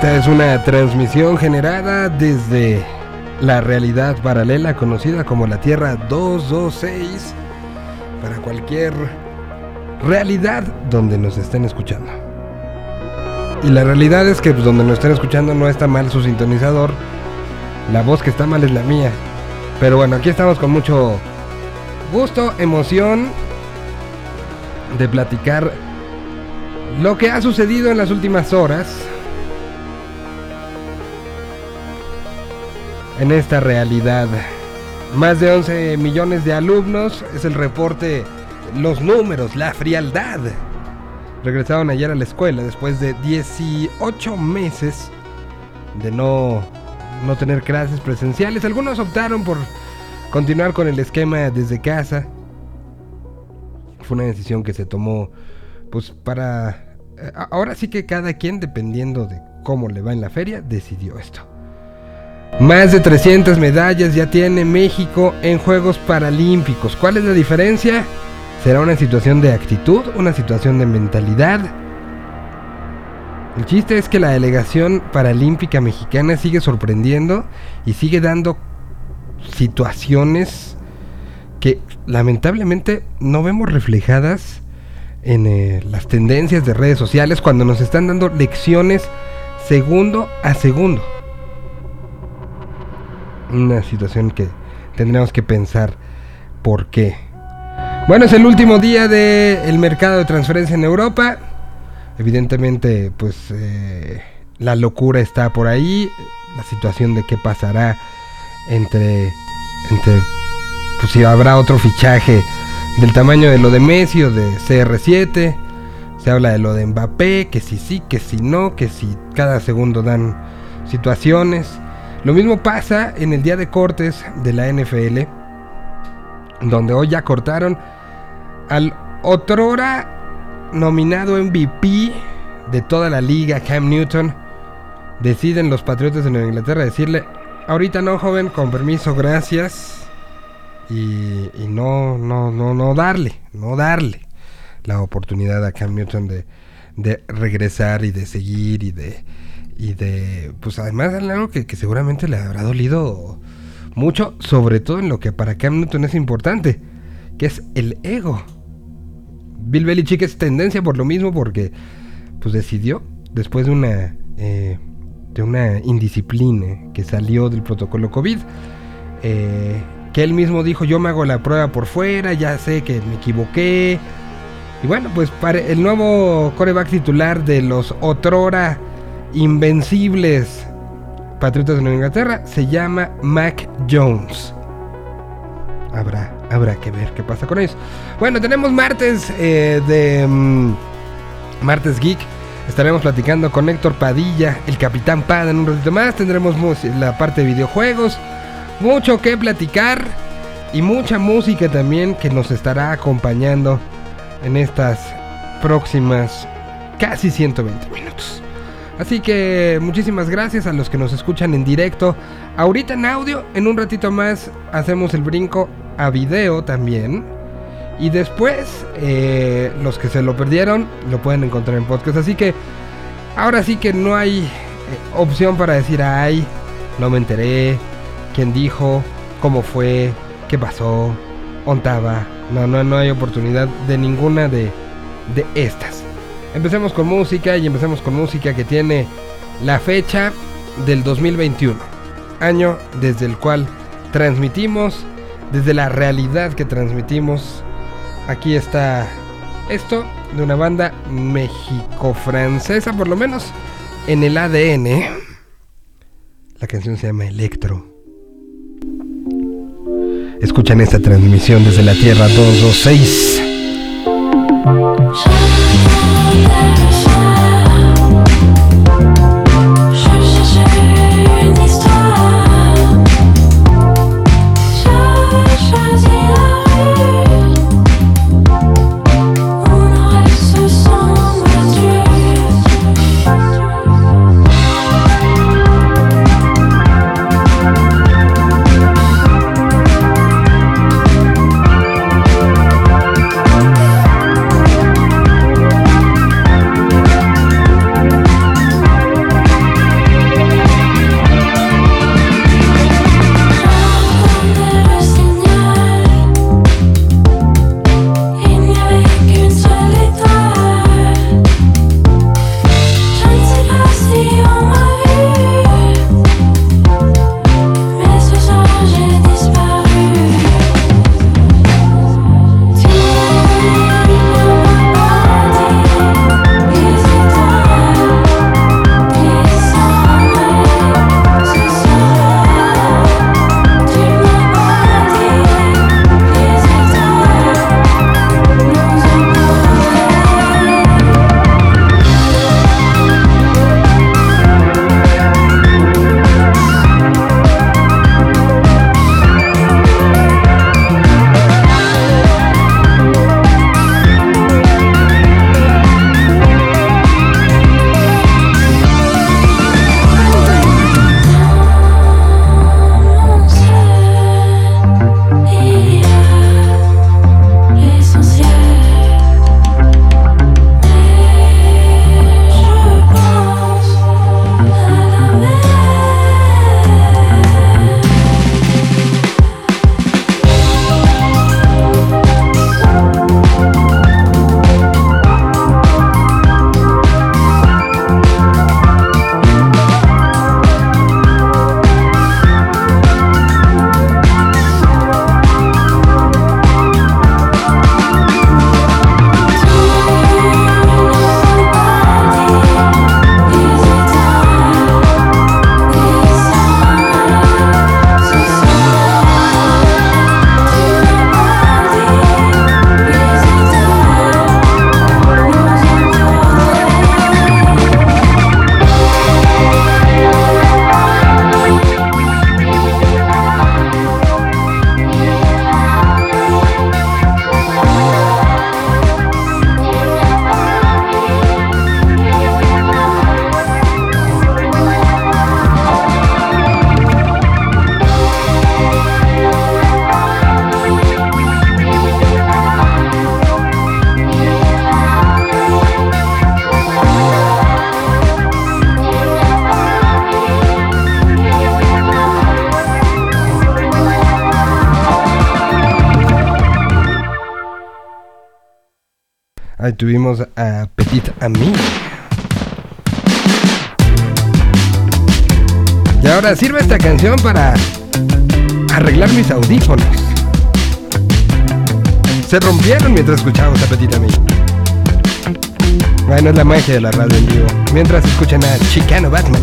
Esta es una transmisión generada desde la realidad paralela conocida como la Tierra 226 para cualquier realidad donde nos estén escuchando. Y la realidad es que pues, donde nos estén escuchando no está mal su sintonizador. La voz que está mal es la mía. Pero bueno, aquí estamos con mucho gusto, emoción de platicar lo que ha sucedido en las últimas horas en esta realidad. Más de 11 millones de alumnos es el reporte, los números, la frialdad. Regresaron ayer a la escuela después de 18 meses de no, no tener clases presenciales. Algunos optaron por continuar con el esquema desde casa. Fue una decisión que se tomó pues para... eh, Ahora sí que cada quien, dependiendo de cómo le va en la feria, decidió esto. Más de 300 medallas ya tiene México en Juegos Paralímpicos. ¿Cuál es la diferencia? ¿Será una situación de actitud? ¿Una situación de mentalidad? El chiste es que la delegación paralímpica mexicana sigue sorprendiendo y sigue dando situaciones que lamentablemente no vemos reflejadas en eh, las tendencias de redes sociales cuando nos están dando lecciones segundo a segundo. Una situación que tendríamos que pensar por qué. Bueno, es el último día del mercado de transferencia en Europa. Evidentemente, pues eh, la locura está por ahí. La situación de qué pasará entre, entre pues si habrá otro fichaje del tamaño de lo de Messi o de CR7. Se habla de lo de Mbappé, que si sí, que si no, que si cada segundo dan situaciones. Lo mismo pasa en el día de cortes de la NFL, donde hoy ya cortaron al otrora nominado MVP de toda la liga, Cam Newton. Deciden los Patriotas de Nueva Inglaterra decirle, ahorita no, joven, con permiso, gracias. Y, no, no, no, no darle, no darle la oportunidad a Cam Newton de regresar y de seguir y de, y de, pues además algo que, que seguramente le habrá dolido mucho, sobre todo en lo que para Cam Newton es importante, que es el ego. Bill Belichick es tendencia por lo mismo porque pues decidió después de una eh, de una indisciplina que salió del protocolo COVID eh, que él mismo dijo yo me hago la prueba por fuera ya sé que me equivoqué y bueno pues para el nuevo coreback titular de los otrora invencibles Patriotas de Nueva Inglaterra se llama Mac Jones habrá habrá que ver qué pasa con ellos. Bueno, tenemos martes eh, de mm, martes geek. Estaremos platicando con Héctor Padilla, el Capitán Pada en un ratito más. Tendremos la parte de videojuegos, mucho que platicar y mucha música también que nos estará acompañando en estas próximas casi 120 minutos. Así que muchísimas gracias a los que nos escuchan en directo. Ahorita en audio, en un ratito más hacemos el brinco a video también. Y después, eh, los que se lo perdieron, lo pueden encontrar en podcast. Así que ahora sí que no hay eh, opción para decir, ay, no me enteré, quién dijo, cómo fue, qué pasó, ontaba. No, no, no hay oportunidad de ninguna de, de estas. Empecemos con música y empecemos con música que tiene la fecha del 2021. Año desde el cual transmitimos, desde la realidad que transmitimos. Aquí está esto de una banda mexico-francesa, por lo menos en el ADN. La canción se llama Electro. Escuchan esta transmisión desde la Tierra 226. Yeah. Ahí tuvimos a Petit Ami. Y ahora sirve esta canción para arreglar mis audífonos. Se rompieron mientras escuchábamos a Petit Ami. Bueno, es la magia de la radio en vivo. Mientras escuchan a Chicano Batman.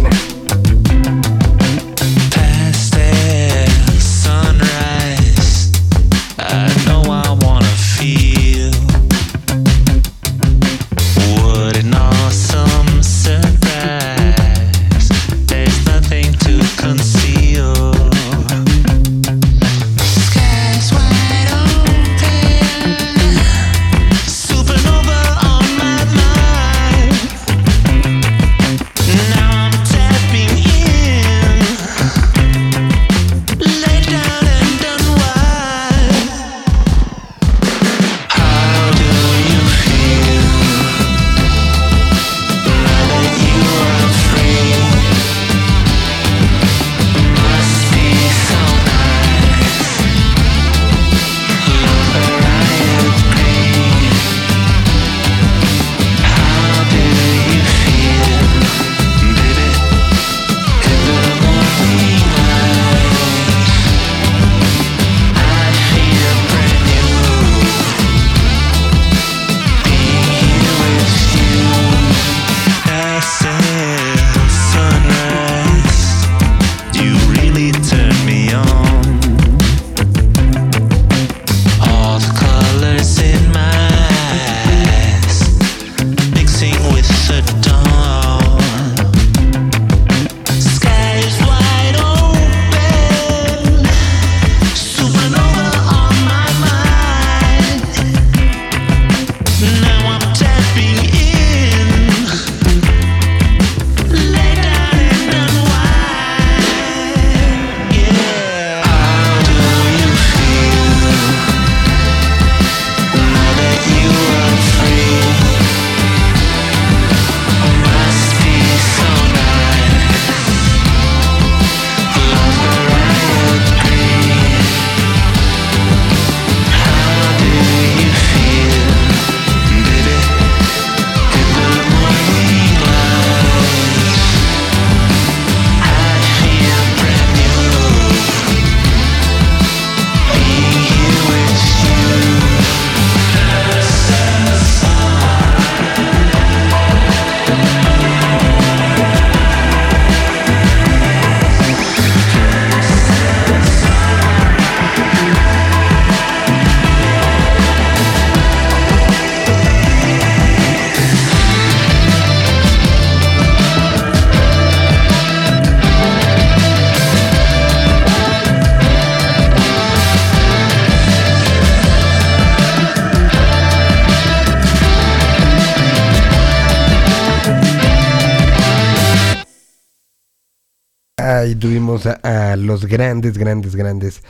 Los grandes, grandes, grandes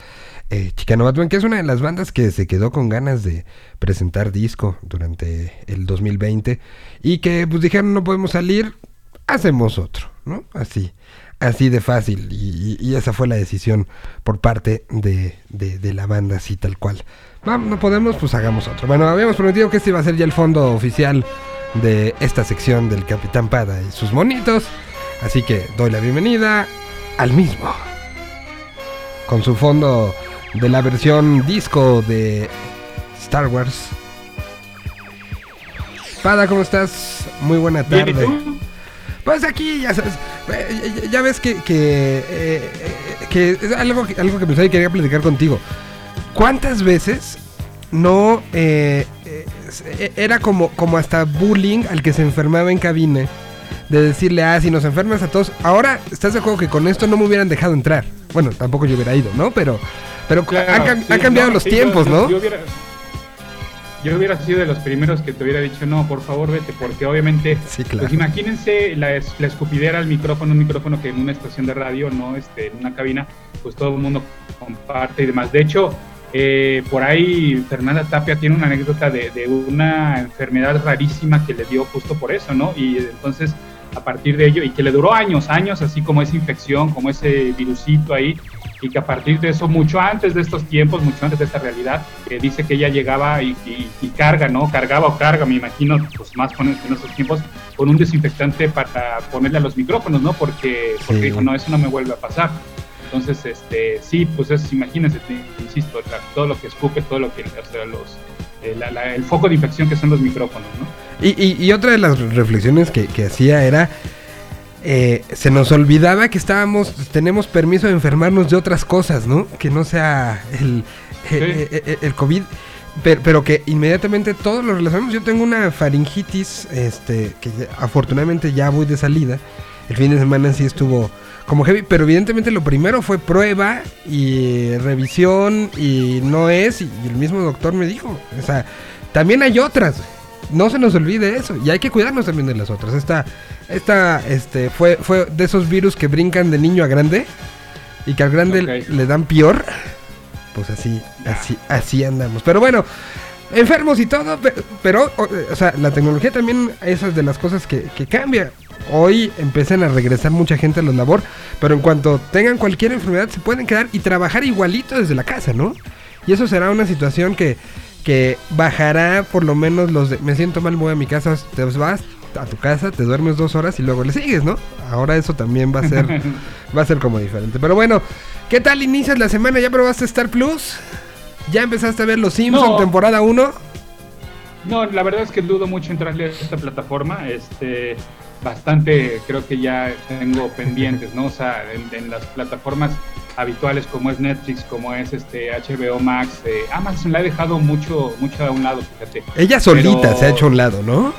eh, Chicano Batman, que es una de las bandas que se quedó con ganas de presentar disco durante el 2020 y que pues dijeron no podemos salir, hacemos otro, ¿no? Así, así de fácil y, esa fue la decisión por parte de, de- de la banda, así tal cual. No, no podemos, pues hagamos otro. Bueno, habíamos prometido que este iba a ser ya el fondo oficial de esta sección del Capitán Pada y sus monitos. Así que doy la bienvenida al mismo. Con su fondo de la versión disco de Star Wars. Pada, ¿cómo estás? Muy buena Bien, ¿y tarde. tú? Pues aquí, ya sabes, eh, ya- ves que, que, eh, que es algo, que- algo que pensaba y quería platicar contigo. ¿Cuántas veces no eh, eh, era como, como hasta bullying al que se enfermaba en cabina? De decirle, ah, si nos enfermas a todos. Ahora, ¿estás de acuerdo que con esto no me hubieran dejado entrar? Bueno, tampoco yo hubiera ido, ¿no? Pero, pero Claro, han, cam- sí, han cambiado no, los sí, tiempos, yo- ¿no? Yo hubiera, yo hubiera sido de los primeros que te hubiera dicho, no, por favor vete, porque obviamente, Sí, claro. pues imagínense la, es- la escupidera al micrófono, un micrófono que en una estación de radio, no este, en una cabina, pues todo el mundo comparte y demás. De hecho, eh, por ahí Fernanda Tapia tiene una anécdota de, de una enfermedad rarísima que le dio justo por eso, ¿no? Y entonces, a partir de ello, y que le duró años, años, así como esa infección, como ese virusito ahí, y que a partir de eso, mucho antes de estos tiempos, mucho antes de esta realidad, dice que ella llegaba y, y- y carga, ¿no? Cargaba o carga, me imagino, pues más con, en estos tiempos, con un desinfectante para ponerle a los micrófonos, ¿no? Porque, porque Sí. dijo, no, eso no me vuelve a pasar. Entonces, este, sí, pues es, imagínense, te- insisto, todo lo que escupe, todo lo que, o sea, los, la- la- el foco de infección que son los micrófonos, ¿no? Y, y- y otra de las reflexiones que, que hacía era, eh, se nos olvidaba que estábamos, tenemos permiso de enfermarnos de otras cosas, ¿no? Que no sea el, eh, eh, eh, el COVID, pero, pero que inmediatamente todos lo relacionamos. Yo tengo una faringitis, este, que afortunadamente ya voy de salida. El fin de semana sí estuvo como heavy, pero evidentemente lo primero fue prueba y revisión y no es, y, el mismo doctor me dijo, o sea, también hay otras, no se nos olvide eso, y hay que cuidarnos también de las otras. Esta, esta, este, fue, fue de esos virus que brincan de niño a grande y que al grande le dan peor, pues así, así, así andamos. Pero bueno, enfermos y todo, pe- pero, o, o sea, la tecnología también es de las cosas que, que cambia. Hoy empiezan a regresar mucha gente a la labor, pero en cuanto tengan cualquier enfermedad se pueden quedar y trabajar igualito desde la casa, ¿no? Y eso será una situación que, que bajará por lo menos los de, me siento mal, voy a mi casa, te vas a tu casa, te duermes dos horas y luego le sigues, ¿no? Ahora eso también va a ser, va a ser como diferente. Pero bueno, ¿qué tal inicias la semana? ¿Ya probaste Star Plus? ¿Ya empezaste a ver Los Simpsons No. temporada 1? No, la verdad es que dudo mucho entrarle a esta plataforma. Este, bastante creo que ya tengo pendientes, ¿no? O sea, en, en las plataformas habituales como es Netflix, como es este HBO Max, eh, Amazon la he dejado mucho, mucho a un lado, fíjate. Ella solita Pero- se ha hecho a un lado, ¿no?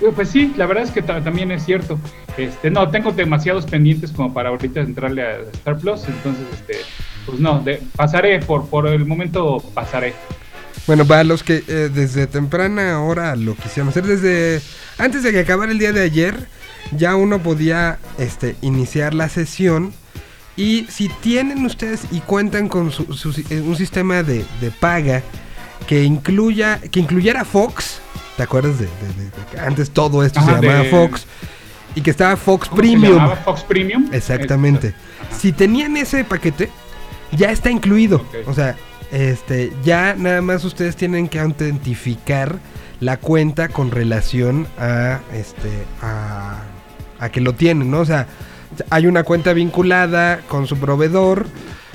Eh, Pues sí, la verdad es que ta- también es cierto. Este, no, tengo demasiados pendientes como para ahorita entrarle a Star Plus, entonces, este, pues no, de- pasaré, por, por el momento pasaré. Bueno, para los que eh, desde temprana hora lo quisieron hacer, desde antes de que acabara el día de ayer, ya uno podía este, iniciar la sesión. Y si tienen ustedes y cuentan con su- eh, un sistema de, de paga que incluya que incluyera Fox, ¿te acuerdas de, de- antes todo esto Ajá, se llamaba Fox? Y que estaba Fox ¿Cómo se Premium. llamaba? Fox Premium. Exactamente. Ajá. Si tenían ese paquete, ya está incluido. O sea, este, ya nada más ustedes tienen que autentificar la cuenta con relación a este a, a que lo tienen, ¿no? O sea, hay una cuenta vinculada con su proveedor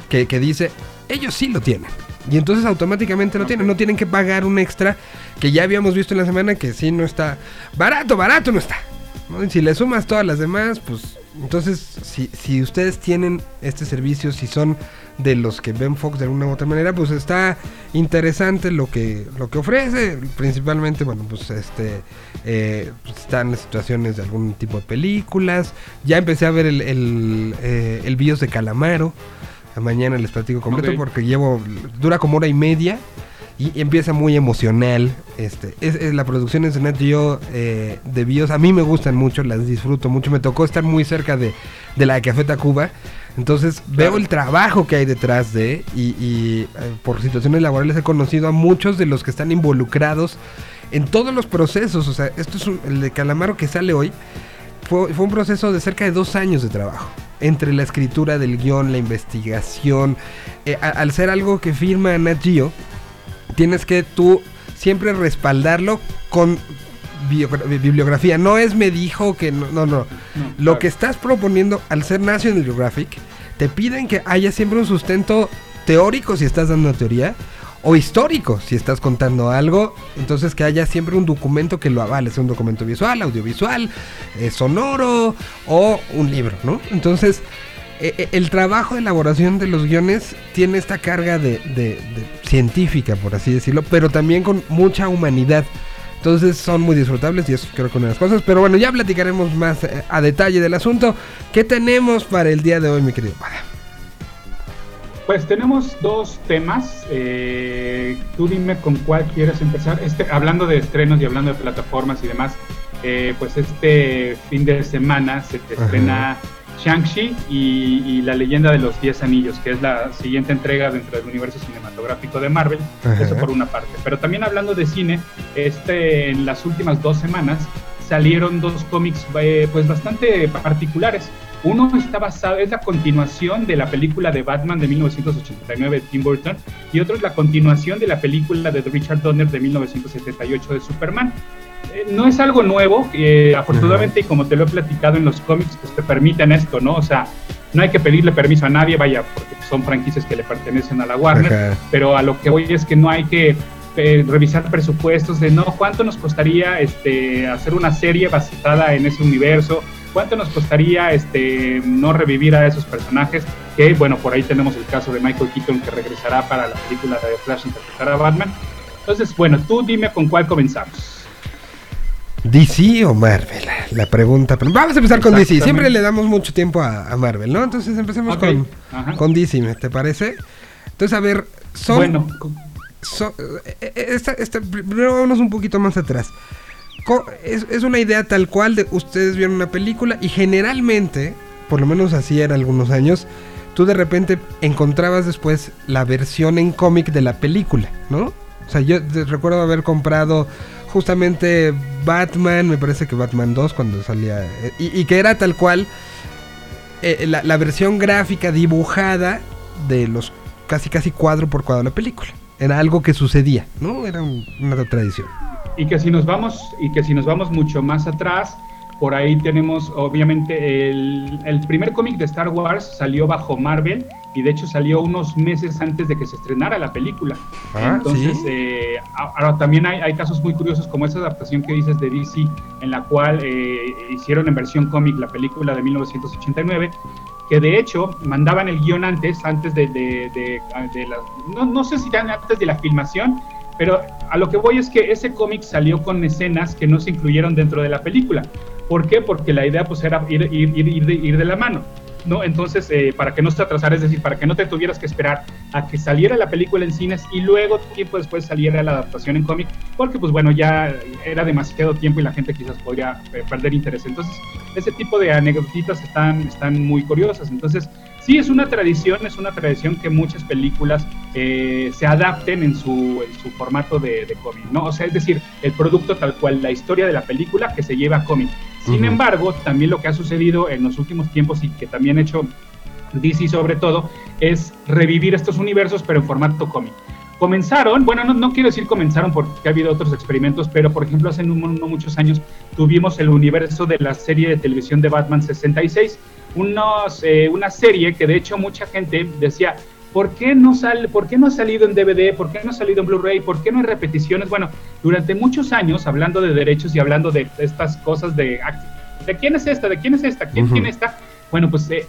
que, que dice, ellos sí lo tienen. Y entonces automáticamente lo tienen, no tienen que pagar un extra que ya habíamos visto en la semana que sí no está barato, barato no está. ¿no? Y si le sumas todas las demás, pues entonces si, si ustedes tienen este servicio, si son de los que ven Fox de alguna u otra manera, pues está interesante lo que lo que ofrece. Principalmente, bueno, pues este eh, pues, están las situaciones de algún tipo de películas. Ya empecé a ver el, el, eh, el BIOS de Calamaro. Mañana les platico completo porque llevo dura como hora y media y empieza muy emocional. Este, es, es- la producción es Nat Geo eh, de BIOS. A mí me gustan mucho, las disfruto mucho. Me tocó estar muy cerca de, de la de Café Tacuba. Entonces veo el trabajo que hay detrás de y, y, eh, por situaciones laborales he conocido a muchos de los que están involucrados en todos los procesos. O sea, esto es un- el de Calamaro que sale hoy. Fue, fue un proceso de cerca de dos años de trabajo. Entre la escritura del guion, la investigación. Eh, a- al ser algo que firma Nat Geo, tienes que tú siempre respaldarlo con bibliografía. No es me dijo que no, no, no. No, Lo claro. que estás proponiendo al ser National Geographic, te piden que haya siempre un sustento teórico si estás dando una teoría, o histórico si estás contando algo, entonces que haya siempre un documento que lo avale, sea un documento visual, audiovisual, eh, sonoro o un libro, ¿no? Entonces, eh, eh, el trabajo de elaboración de los guiones tiene esta carga de, de- de científica, por así decirlo, pero también con mucha humanidad. Entonces son muy disfrutables y eso creo que una de las cosas. Pero bueno, ya platicaremos más eh, a detalle del asunto. ¿Qué tenemos para el día de hoy, mi querido Pada? Pues tenemos dos temas. eh, tú dime con cuál quieres empezar. Este, hablando de estrenos y hablando de plataformas y demás, eh, pues este fin de semana se te Ajá. estrena Shang-Chi y, y la leyenda de los 10 anillos, que es la siguiente entrega dentro del universo cinematográfico de Marvel. Ajá. Eso por una parte. Pero también hablando de cine, este, en las últimas dos semanas salieron dos cómics eh, pues bastante particulares. Uno está basado, es la continuación de la película de Batman de 1989 de Tim Burton y otro es la continuación de la película de Richard Donner de 1978 de Superman. Eh, no es algo nuevo, eh, afortunadamente, y como te lo he platicado en los cómics, pues te permiten esto, ¿no? O sea, no hay que pedirle permiso a nadie, vaya, porque son franquicias que le pertenecen a la Warner, Ajá. pero a lo que voy es que no hay que eh, revisar presupuestos de no cuánto nos costaría este hacer una serie basada en ese universo cuánto nos costaría este no revivir a esos personajes que bueno por ahí tenemos el caso de Michael Keaton que regresará para la película de Flash interpretar a Batman. Entonces bueno tú dime con cuál comenzamos DC o Marvel, la pregunta. pero Vamos a empezar con DC. Siempre le damos mucho tiempo a, a Marvel, ¿no? Entonces empecemos con, ajá. con DC, ¿me- ¿te parece? Entonces, a ver, son... bueno son- eh, eh, esta- esta- primero vámonos un poquito más atrás. Es, es una idea tal cual de ustedes vieron una película y generalmente, por lo menos así era algunos años, tú de repente encontrabas después la versión en cómic de la película, ¿no? O sea, yo recuerdo haber comprado justamente Batman, me parece que Batman 2 cuando salía, eh, y, que era tal cual eh, la, la versión gráfica dibujada de los casi casi cuadro por cuadro de la película. Era algo que sucedía, ¿no? Era un- una tradición. y que si nos vamos y que si nos vamos mucho más atrás por ahí tenemos obviamente el, el primer cómic de Star Wars salió bajo Marvel y de hecho salió unos meses antes de que se estrenara la película Ah, entonces ¿sí? eh, ahora también hay, hay casos muy curiosos como esa adaptación que dices de DC en la cual eh, hicieron en versión cómic la película de 1989 que de hecho mandaban el guion antes, antes de, de, de- de la, no, no sé si eran antes de la filmación, pero a lo que voy es que ese cómic salió con escenas que no se incluyeron dentro de la película. ¿Por qué? Porque la idea pues era ir, ir, ir, ir de, ir de la mano. ¿no? Entonces, eh, para que no se atrasara, es decir, para que no te tuvieras que esperar a que saliera la película en cines y luego tiempo después saliera la adaptación en cómic, porque pues bueno, ya era demasiado tiempo y la gente quizás podría eh, perder interés. Entonces, ese tipo de anécdotas están, están muy curiosas. Entonces, sí, es una tradición, es una tradición que muchas películas eh, se adapten en su, en su formato de, de cómic, ¿no? O sea, es decir, el producto tal cual, la historia de la película que se lleva a cómic. Sin embargo, también lo que ha sucedido en los últimos tiempos y que también ha hecho DC sobre todo, es revivir estos universos pero en formato cómic. Comenzaron, bueno, no, no quiero decir comenzaron porque ha habido otros experimentos, pero por ejemplo hace no, no muchos años tuvimos el universo de la serie de televisión de Batman 66, unos, eh, una serie que de hecho mucha gente decía, ¿por qué, no sale, ¿por qué no ha salido en DVD? ¿Por qué no ha salido en Blu-ray? ¿Por qué no hay repeticiones? Bueno, durante muchos años, hablando de derechos y hablando de estas cosas de, ¿de quién es esta? ¿De quién es esta? ¿Quién Ujú. tiene esta? Bueno, pues eh,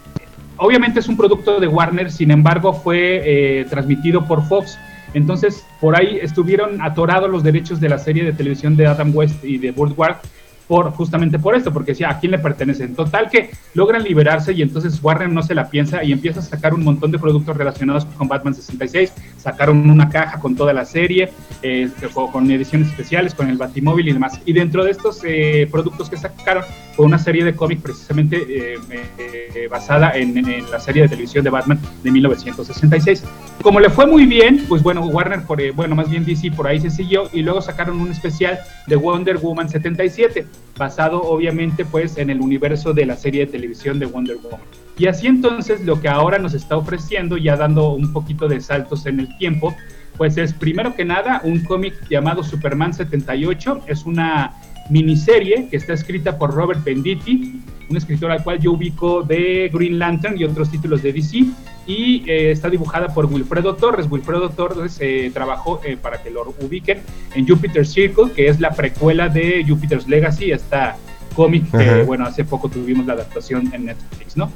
obviamente es un producto de Warner, sin embargo fue eh, transmitido por Fox. Entonces, por ahí estuvieron atorados los derechos de la serie de televisión de Adam West y de Ward por, justamente por esto, porque decía, ¿a quién le pertenecen? Total que logran liberarse y entonces Warner no se la piensa y empieza a sacar un montón de productos relacionados con Batman 66. Sacaron una caja con toda la serie, eh, con, ediciones especiales, con el Batimóvil y demás. Y dentro de estos eh, productos que sacaron fue una serie de cómic precisamente eh, eh, basada en, en- en la serie de televisión de Batman de 1966. Como le fue muy bien, pues bueno, Warner, por, eh, bueno, más bien DC por ahí se siguió y luego sacaron un especial de Wonder Woman 77, basado obviamente pues en el universo de la serie de televisión de Wonder Woman. Y así entonces lo que ahora nos está ofreciendo, ya dando un poquito de saltos en el tiempo, pues es primero que nada un cómic llamado Superman 78, es una miniserie que está escrita por Robert Venditti, un escritor al cual yo ubico de Green Lantern y otros títulos de DC, y eh, está dibujada por Wilfredo Torres. Wilfredo Torres eh, trabajó, eh, para que lo ubiquen, en Jupiter Circle, que es la precuela de Jupiter's Legacy, esta cómic que, bueno, hace poco tuvimos la adaptación en Netflix, ¿no?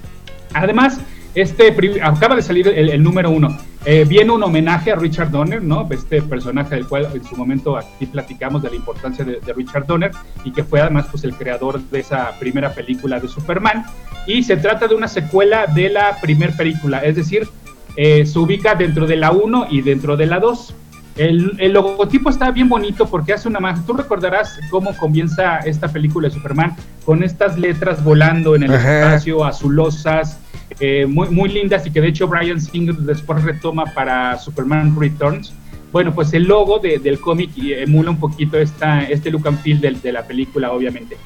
Además, este acaba de salir el, el número uno. Eh, viene un homenaje a Richard Donner, ¿no? Este personaje del cual en su momento aquí platicamos de la importancia de, de Richard Donner y que fue además pues el creador de esa primera película de Superman. Y se trata de una secuela de la primera película, es decir, eh, se ubica dentro de la 1 y dentro de la 2. El, el logotipo está bien bonito porque hace una magia. Tú recordarás cómo comienza esta película de Superman con estas letras volando en el Ajá. espacio, azulosas, eh, muy, muy lindas y que de hecho Brian Singer después retoma para Superman Returns. Bueno, pues el logo de- del cómic y emula un poquito esta, este look and feel de la película, obviamente.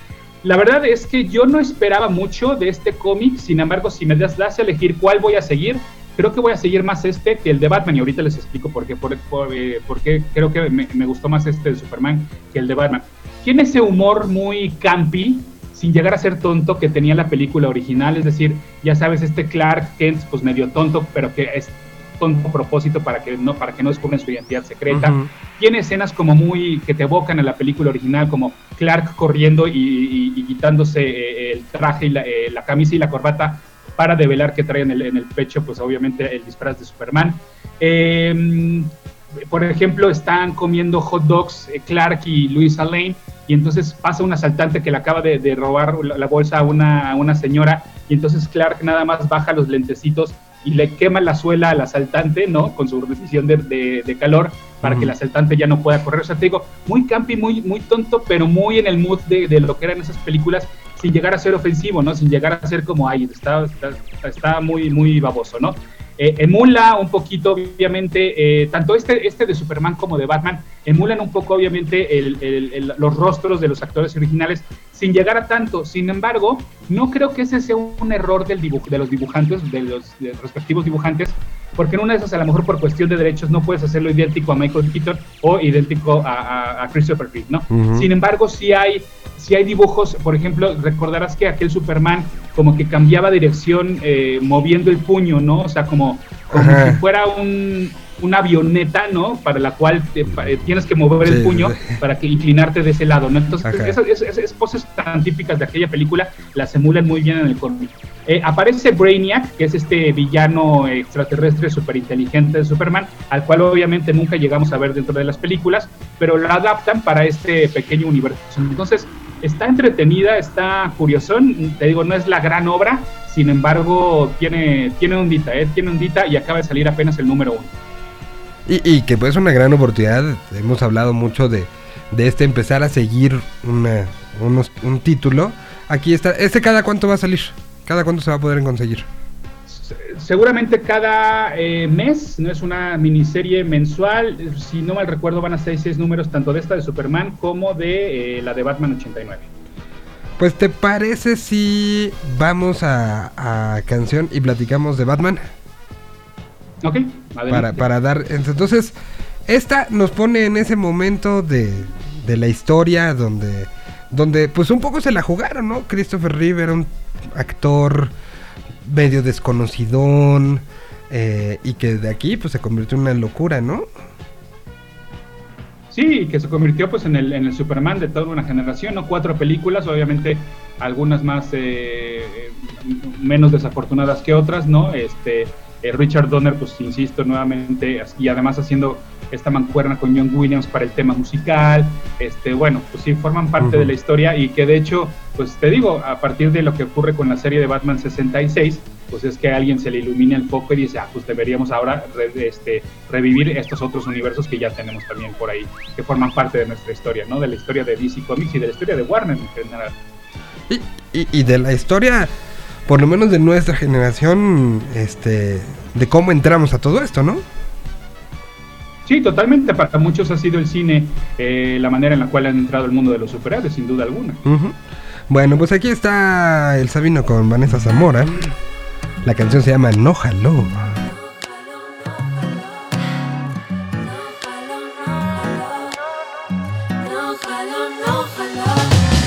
La verdad es que yo no esperaba mucho de este cómic, sin embargo, si me das, das a elegir cuál voy a seguir, creo que voy a seguir más este que el de Batman y ahorita les explico por qué, por, por, eh, por qué creo que me, me gustó más este de Superman que el de Batman. Tiene ese humor muy campi, sin llegar a ser tonto que tenía la película original, es decir, ya sabes, este Clark Kent, pues medio tonto, pero que es tonto a propósito para que no, para que no descubran su identidad secreta. Ujú. Tiene escenas como muy que te evocan a la película original, como Clark corriendo y, y- y quitándose eh, el traje y la, eh, la camisa y la corbata para develar que trae en el, en el pecho, pues obviamente el disfraz de Superman. Eh, por ejemplo, están comiendo hot dogs eh, Clark y Luisa Lane y entonces pasa un asaltante que le acaba de, de robar la, la bolsa a una, a una señora y entonces Clark nada más baja los lentecitos y le quema la suela al asaltante, ¿no? Con su resisión de, de- de calor para que el asaltante ya no pueda correr. O sea, te digo, muy campi, muy, muy tonto, pero muy en el mood de, de lo que eran esas películas, sin llegar a ser ofensivo, ¿no? Sin llegar a ser como, ay, está, está, está muy, muy baboso, ¿no? Eh, emula un poquito, obviamente, eh, tanto este, este de Superman como de Batman, emulan un poco, obviamente, los rostros de los actores originales, sin llegar a tanto. Sin embargo, no creo que ese sea un error del dibuj- de los dibujantes, de los respectivos dibujantes, porque en una de esas, a lo mejor por cuestión de derechos, no puedes hacerlo idéntico a Michael Keaton o idéntico a, a- a Christopher Reeve, ¿no? Sin embargo, sí hay, sí hay dibujos, por ejemplo, recordarás que aquel Superman como que cambiaba dirección eh, moviendo el puño, ¿no? O sea, como, como Ajá. si fuera un, una avioneta, ¿no? Para la cual te- pa- eh, tienes que mover Sí, el puño sí. para que inclinarte de ese lado, ¿no? Entonces, esas, esas- esas poses tan típicas de aquella película las emulan muy bien en el cómic. Eh, aparece Brainiac, que es este villano extraterrestre súper inteligente de Superman, al cual obviamente nunca llegamos a ver dentro de las películas, pero lo adaptan para este pequeño universo. Entonces, está entretenida, está curiosón, te digo, no es la gran obra, sin embargo, tiene, tiene ondita, ¿eh? Tiene ondita y acaba de salir apenas el número uno. Y, que pues es una gran oportunidad. Hemos hablado mucho de, de este empezar a seguir una, un título. Aquí está. ¿Este cada cuánto va a salir? ¿Cada cuánto se va a poder conseguir? Se- Seguramente cada eh, mes, no es una miniserie mensual, si no mal recuerdo van a ser seis números tanto de esta de Superman como de eh, la de Batman 89. Pues te parece si vamos a, a canción y platicamos de Batman. Ok, adelante. Para, para dar. Entonces, esta nos pone en ese momento de, de la historia donde. Donde pues un poco se la jugaron, ¿no? Christopher Reeve era un actor medio desconocidón. eh, y que de aquí pues se convirtió en una locura, ¿no? Sí, que se convirtió pues en el, en el Superman de toda una generación, ¿no? Cuatro películas, obviamente algunas más eh, eh, menos desafortunadas que otras, ¿no? Este, eh, Richard Donner, pues insisto nuevamente, y además haciendo esta mancuerna con John Williams para el tema musical, este, bueno, pues sí, forman parte de la historia y que de hecho, pues te digo, a partir de lo que ocurre con la serie de Batman 66, pues es que a alguien se le ilumina el foco y dice, ah, pues deberíamos ahora re- este, revivir estos otros universos que ya tenemos también por ahí, que forman parte de nuestra historia, ¿no? De la historia de DC Comics y de la historia de Warner en general. Y, y- y de la historia, por lo menos de nuestra generación, este, de cómo entramos a todo esto, ¿no? Sí, totalmente. Para muchos ha sido el cine eh, la manera en la cual han entrado al mundo de los superhéroes, sin duda alguna. Bueno, pues aquí está el Sabino con Vanessa Zamora. La canción se llama No Hello. No jalo, no jalo.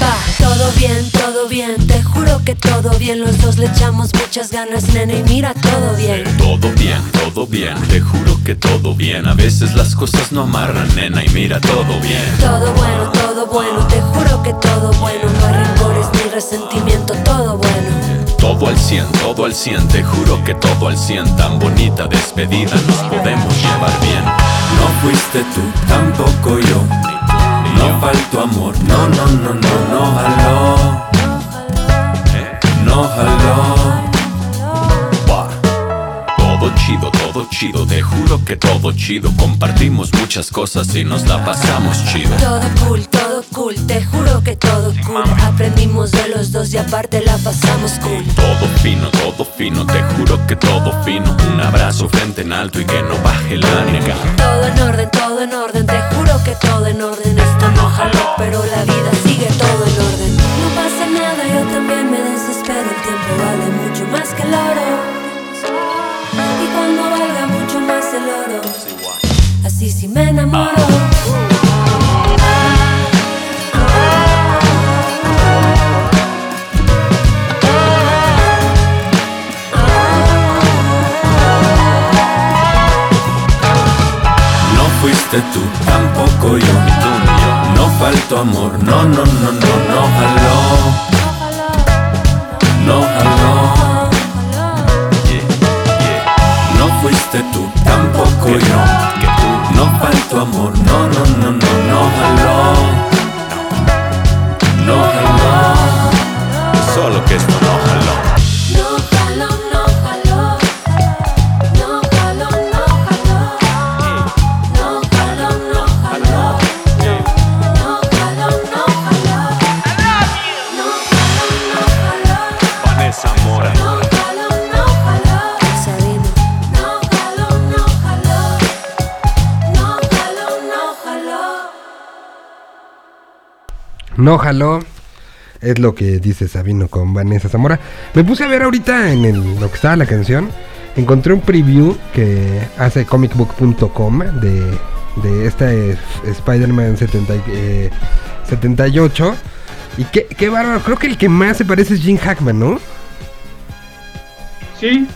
Va, todo bien, todo bien, te juro que todo bien, los dos le echamos muchas ganas, nene, y mira, todo bien. Todo bien, todo bien, te juro que todo bien. A veces las cosas no amarran, nena, y mira, todo bien. Todo bueno, todo bueno, te juro que todo bueno, no hay rencores ni resentimiento, todo bueno. Todo al 100, todo al 100, te juro que todo al 100. Tan bonita despedida, nos podemos llevar bien. No fuiste tú, tampoco yo. No faltó amor, no, no, no, no, no chido. Compartimos muchas cosas y nos la pasamos chido. Todo cool, todo cool, te juro que todo cool. Aprendimos de los dos y aparte la pasamos cool. Todo fino, todo fino, te juro que todo fino. Un abrazo frente en alto y que no baje la nega. Todo en orden, todo en orden, te juro que todo en orden. Esto no jaló, pero la vida sigue todo en orden. No pasa nada, yo también me desespero. El tiempo vale mucho más que el oro. Y cuando valga así sí me enamoro. No fuiste tú, tampoco yo. No faltó amor, no, no, no, no, no jaló. No jaló. No fuiste tú, tampoco yo. No faltó amor, no, no, no, no, no jaló. No jaló. Solo que esto No jaló. Es lo que dice Sabino con Vanessa Zamora. Me puse a ver ahorita en el- lo que estaba la canción. Encontré un preview que hace comicbook.com de, de esta es- Spider-Man 70 y- eh, 78. Y qué, qué bárbaro. Creo que el que más se parece es Jim Hackman, ¿no? Sí,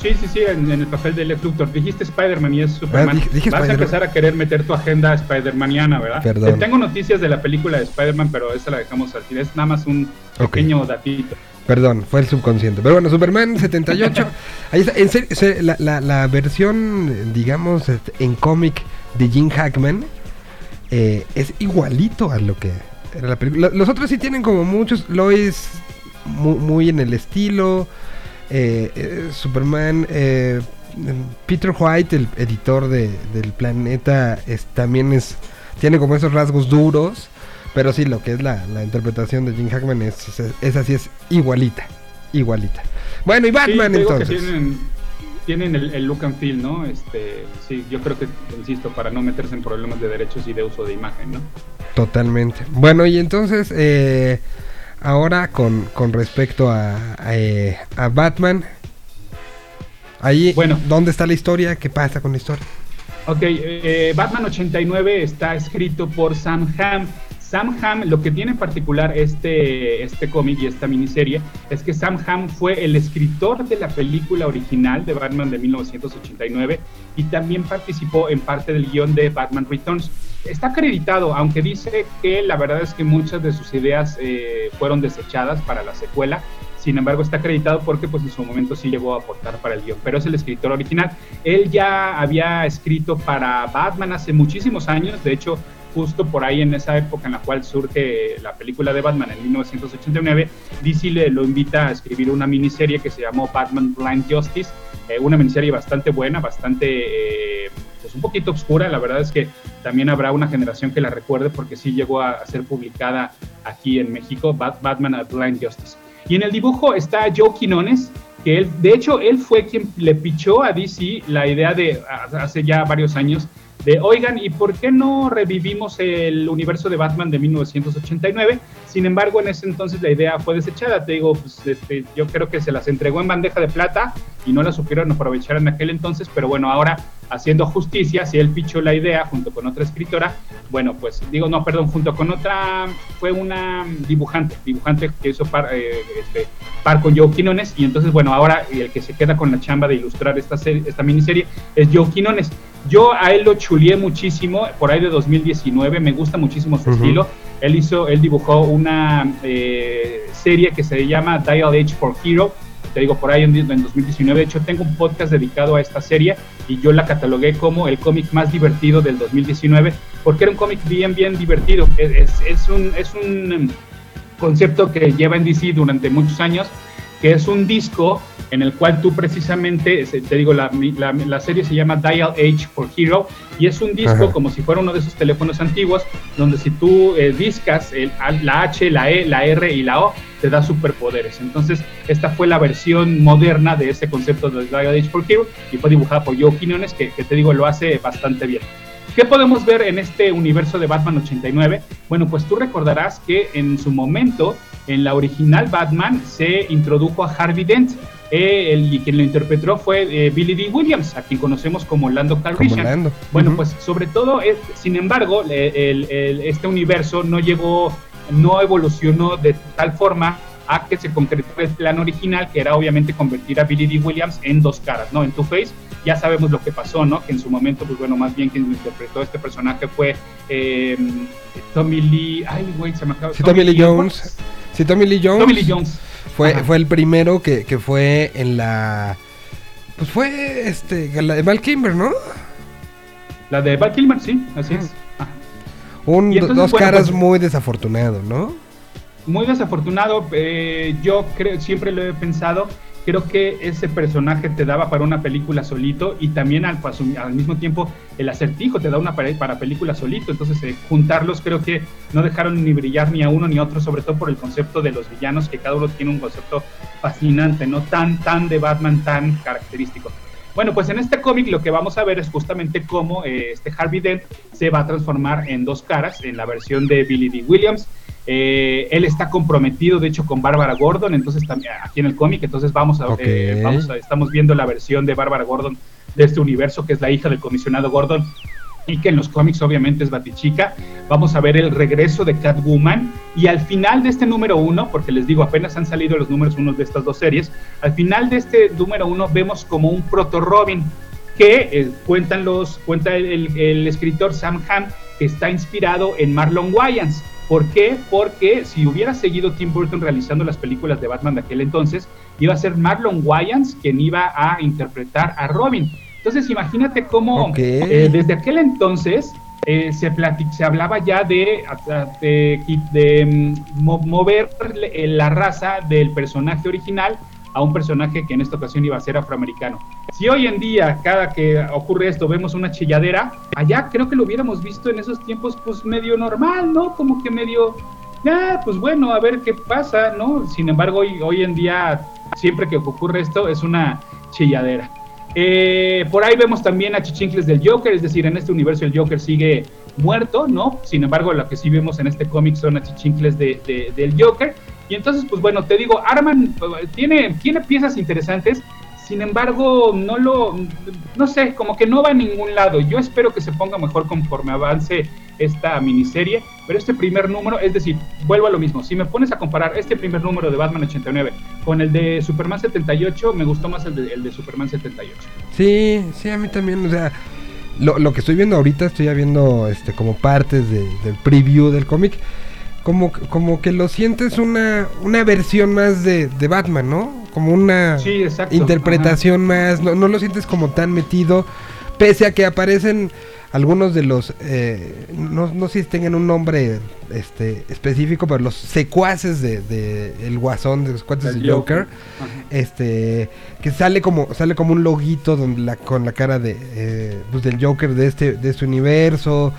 sí, sí, sí, en, en el papel de Lex Luthor. Dijiste Spider-Man y es Superman. Ah, dije- dije Vas a empezar a querer meter tu agenda Spider-Maniana, ¿verdad? Perdón. Te tengo noticias de la película de Spider-Man, pero esa la dejamos al final. Es nada más un pequeño datito. Perdón, fue el subconsciente. Pero bueno, Superman 78. ahí está. En serio, se- la, la- la versión, digamos, este, en cómic de Jim Hackman eh, es igualito a lo que era la película. Lo- Los otros sí tienen como muchos. Lois mu- muy, en el estilo. Eh, eh, Superman. eh, Peter White, el editor de- del planeta, es, también es tiene como esos rasgos duros. Pero sí, lo que es la, la interpretación de Jim Hackman es, es, es así, es igualita. Igualita. Bueno, y Batman entonces. tienen, tienen el, el look and feel, ¿no? Este, sí, yo creo que, insisto, para no meterse en problemas de derechos y de uso de imagen, ¿no? Totalmente. Bueno, y entonces, eh, ahora con, con respecto a, a, eh, a Batman. Ahí, Bueno. ¿dónde está la historia? ¿Qué pasa con la historia? Ok, eh, Batman 89 está escrito por Sam Hamm. Sam Hamm, lo que tiene en particular este, este cómic y esta miniserie es que Sam Hamm fue el escritor de la película original de Batman de 1989 y también participó en parte del guion de Batman Returns. Está acreditado, aunque dice que la verdad es que muchas de sus ideas eh, fueron desechadas para la secuela. Sin embargo, está acreditado porque pues en su momento sí llegó a aportar para el guion, pero es el escritor original. Él ya había escrito para Batman hace muchísimos años, de hecho, justo por ahí en esa época en la cual surge la película de Batman en 1989, DC le lo invita a escribir una miniserie que se llamó Batman Blind Justice, eh, una miniserie bastante buena, bastante, eh, pues un poquito oscura, la verdad es que también habrá una generación que la recuerde porque sí llegó a, a ser publicada aquí en México, Bat- Batman a Blind Justice. Y en el dibujo está Joe Quinones, que él, de hecho, él fue quien le pichó a DC la idea de, hace ya varios años, de, oigan, ¿y por qué no revivimos el universo de Batman de 1989? Sin embargo, en ese entonces la idea fue desechada. Te digo, pues, este, yo creo que se las entregó en bandeja de plata y no la supieron aprovechar en aquel entonces, pero bueno, ahora haciendo justicia, si él pichó la idea junto con otra escritora, bueno, pues digo, no, perdón, junto con otra, fue una dibujante, dibujante que hizo par, eh, este, par con Joe Quinones, y entonces, bueno, ahora el que se queda con la chamba de ilustrar esta, serie, esta miniserie es Joe Quinones. Yo a él lo chulié muchísimo, por ahí de 2019, me gusta muchísimo su estilo. Él hizo, él dibujó una eh, serie que se llama Dial H for Hero, digo, por ahí en, en 2019. De hecho, tengo un podcast dedicado a esta serie y yo la catalogué como el cómic más divertido del 2019, porque era un cómic bien, bien divertido. Es, es- es un, es un em, concepto que lleva en DC durante muchos años, que es un disco en el cual tú precisamente, te digo, la, la- la serie se llama Dial H for Hero y es un disco Ajá. como si fuera uno de esos teléfonos antiguos, donde si tú eh, discas el- la H, la E, la R y la O, te da superpoderes. Entonces, esta fue la versión moderna de ese concepto de Dial H for Hero y fue dibujada por Joe Quinones, que, que te digo, lo hace bastante bien. ¿Qué podemos ver en este universo de Batman 89? Bueno, pues tú recordarás que en su momento en la original Batman se introdujo a Harvey Dent. eh, el- y quien lo interpretó fue eh, Billy D. Williams, a quien conocemos como Lando Calrissian. Lando. Bueno, pues sobre todo, es- sin embargo, el- el- este universo no llegó, no evolucionó de tal forma a que se concretó el plan original, que era obviamente convertir a Billy D. Williams en dos caras, ¿no? En Two-Face, ya sabemos lo que pasó, ¿no? Que en su momento, pues bueno, más bien quien interpretó este personaje fue eh, Tommy Lee, ay, güey, se me acaba Sí, Tommy Lee Jones. Sí, Tommy Lee Jones. Tommy Lee Jones. Fue, Ajá. fue el primero que, que fue en la. Pues fue este. La de Val Kimber, ¿no? La de Val Kilmer, sí, así es. Ajá. Un, entonces, dos bueno, caras pues- muy desafortunado, ¿no? muy desafortunado. eh, yo creo, siempre lo he pensado. Creo que ese personaje te daba para una película solito y también al, al mismo tiempo el acertijo te da una para, para película solito. Entonces, eh, juntarlos creo que no dejaron ni brillar ni a uno ni a otro, sobre todo por el concepto de los villanos, que cada uno tiene un concepto fascinante, no tan, tan de Batman, tan característico. Bueno, pues en este cómic lo que vamos a ver es justamente cómo eh, este Harvey Dent se va a transformar en dos caras en la versión de Billy D. Williams. Eh, él está comprometido, de hecho, con Bárbara Gordon, entonces también aquí en el cómic, entonces vamos a, Ok. eh, vamos a- estamos viendo la versión de Bárbara Gordon de este universo, que es la hija del comisionado Gordon, y que en los cómics obviamente es Batichica. Vamos a ver el regreso de Catwoman y al final de este número uno, porque les digo, apenas han salido los números uno de estas dos series, al final de este número uno vemos como un proto Robin que eh, cuentan los, cuenta el, el- el escritor Sam Hamm que está inspirado en Marlon Wayans. ¿Por qué? Porque si hubiera seguido Tim Burton realizando las películas de Batman de aquel entonces, iba a ser Marlon Wayans quien iba a interpretar a Robin. Entonces imagínate cómo eh, desde aquel entonces eh, se, se hablaba ya de, de, de, mm, mo- mover la raza del personaje original a un personaje que en esta ocasión iba a ser afroamericano. Si hoy en día, cada que ocurre esto, vemos una chilladera, allá creo que lo hubiéramos visto en esos tiempos, pues medio normal, ¿no? Como que medio, ya, pues bueno, a ver qué pasa, ¿no? Sin embargo, hoy, en día, siempre que ocurre esto, es una chilladera. Eh, por ahí vemos también a Chichincles del Joker, es decir, en este universo el Joker sigue muerto, ¿no? Sin embargo, lo que sí vemos en este cómic son a Chichincles de, de- del Joker. Y entonces, pues bueno, te digo, Arman tiene, tiene piezas interesantes, sin embargo, no lo, no sé, como que no va a ningún lado. Yo espero que se ponga mejor conforme avance esta miniserie, pero este primer número, es decir, vuelvo a lo mismo, si me pones a comparar este primer número de Batman 89 con el de Superman 78, me gustó más el de, el de Superman 78. Sí, sí, a mí también, o sea, lo, lo que estoy viendo ahorita, estoy ya viendo este, como partes de- del preview del cómic, como, como que lo sientes una, una versión más de, de Batman, ¿no? Como una Sí, interpretación más, no, no lo sientes como tan metido, pese a que aparecen algunos de los, eh, no, no sé si tengan un nombre este, específico, pero los secuaces de, de el guasón, de los cuates Del Joker, Joker. Este que sale como sale como un loguito donde la, con la cara de eh, pues, del Joker de este de este universo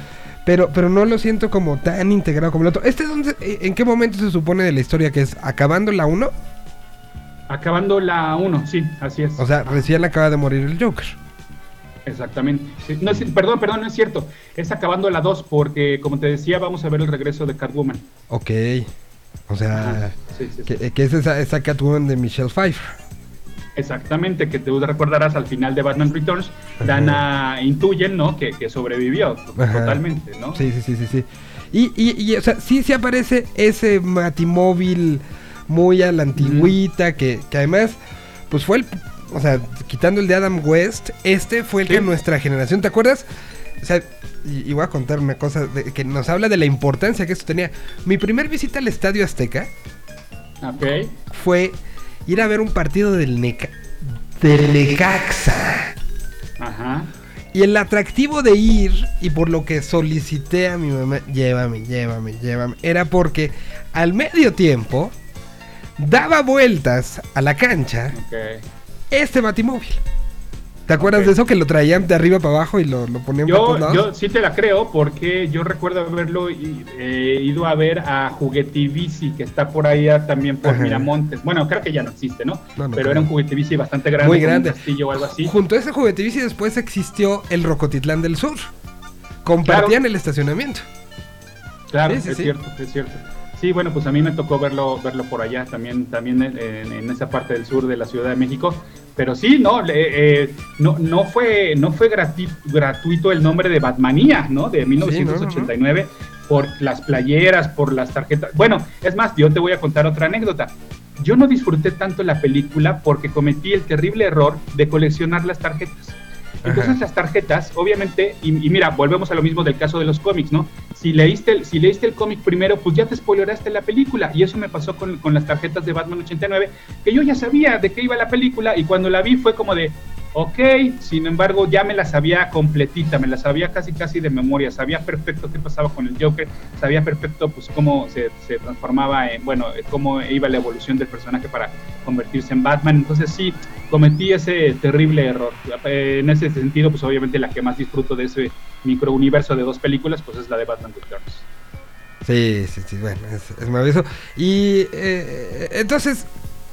pero pero no lo siento como tan integrado como el otro este dónde, eh, en qué momento se supone de la historia que es acabando la 1 Acabando la 1, sí, así es. o sea recién acaba de morir el Joker Exactamente. No, es- perdón, perdón, no es cierto. Es acabando la 2 porque, como te decía, vamos a ver el regreso de Catwoman. ok o sea Ajá, sí, sí, sí. que, que es esa, esa Catwoman de Michelle Pfeiffer Exactamente, que tú recordarás al final de Batman Returns, Dana intuyen, ¿no? Que, que sobrevivió Ajá. totalmente, ¿no? Sí, sí, sí, sí, sí. Y, y, y, o sea, sí, sí aparece ese Batimóvil muy a la antigüita, que, que además, pues fue el, o sea, quitando el de Adam West, este fue el que Sí. en nuestra generación, ¿te acuerdas? O sea, y, y voy a contar una cosa de- que nos habla de la importancia que esto tenía. Mi primer visita al Estadio Azteca Ok. fue ir a ver un partido del Neca del Necaxa. Ajá. Y el atractivo de ir, y por lo que solicité a mi mamá, llévame, llévame, llévame, era porque al medio tiempo daba vueltas a la cancha este batimóvil. ¿Te acuerdas de eso que lo traían de arriba para abajo y lo, lo ponían Yo, todos lados? yo sí te la creo porque yo recuerdo haberlo eh, ido a ver a Juguetivici, que está por ahí ah, también por Ajá. Miramontes. Bueno, creo que ya no existe, ¿no? No, no Pero creo. era un Juguetivici bastante grande. Muy con un grande. castillo o algo así. Junto a ese juguete bici después existió el Rocotitlán del Sur. Compartían Claro. el estacionamiento. Claro, Sí, sí, es sí. cierto, es cierto. Sí, bueno, pues a mí me tocó verlo, verlo por allá, también, también en, en esa parte del sur de la Ciudad de México. Pero sí, no, eh, no, no fue, no fue gratuito el nombre de Batmanía, ¿no? De 1989, por las playeras, por las tarjetas. Bueno, es más, yo te voy a contar otra anécdota. Yo no disfruté tanto la película porque cometí el terrible error de coleccionar las tarjetas. Entonces las tarjetas, obviamente, y, mira, volvemos a lo mismo del caso de los cómics, ¿no? Si leíste el, si leíste el cómic primero, pues ya te spoiloraste la película. Y eso me pasó con, con las tarjetas de Batman 89, que yo ya sabía de qué iba la película y cuando la vi fue como de, Ok, sin embargo, ya me la sabía completita, me la sabía casi casi de memoria, sabía perfecto qué pasaba con el Joker, sabía perfecto pues cómo se, transformaba en, bueno, cómo iba la evolución del personaje para convertirse en Batman. Entonces sí, cometí ese terrible error. En ese sentido, pues obviamente la que más disfruto de ese microuniverso de dos películas, pues es la de Batman Returns. Sí, sí, sí, bueno, es, maravilloso. Y eh, entonces,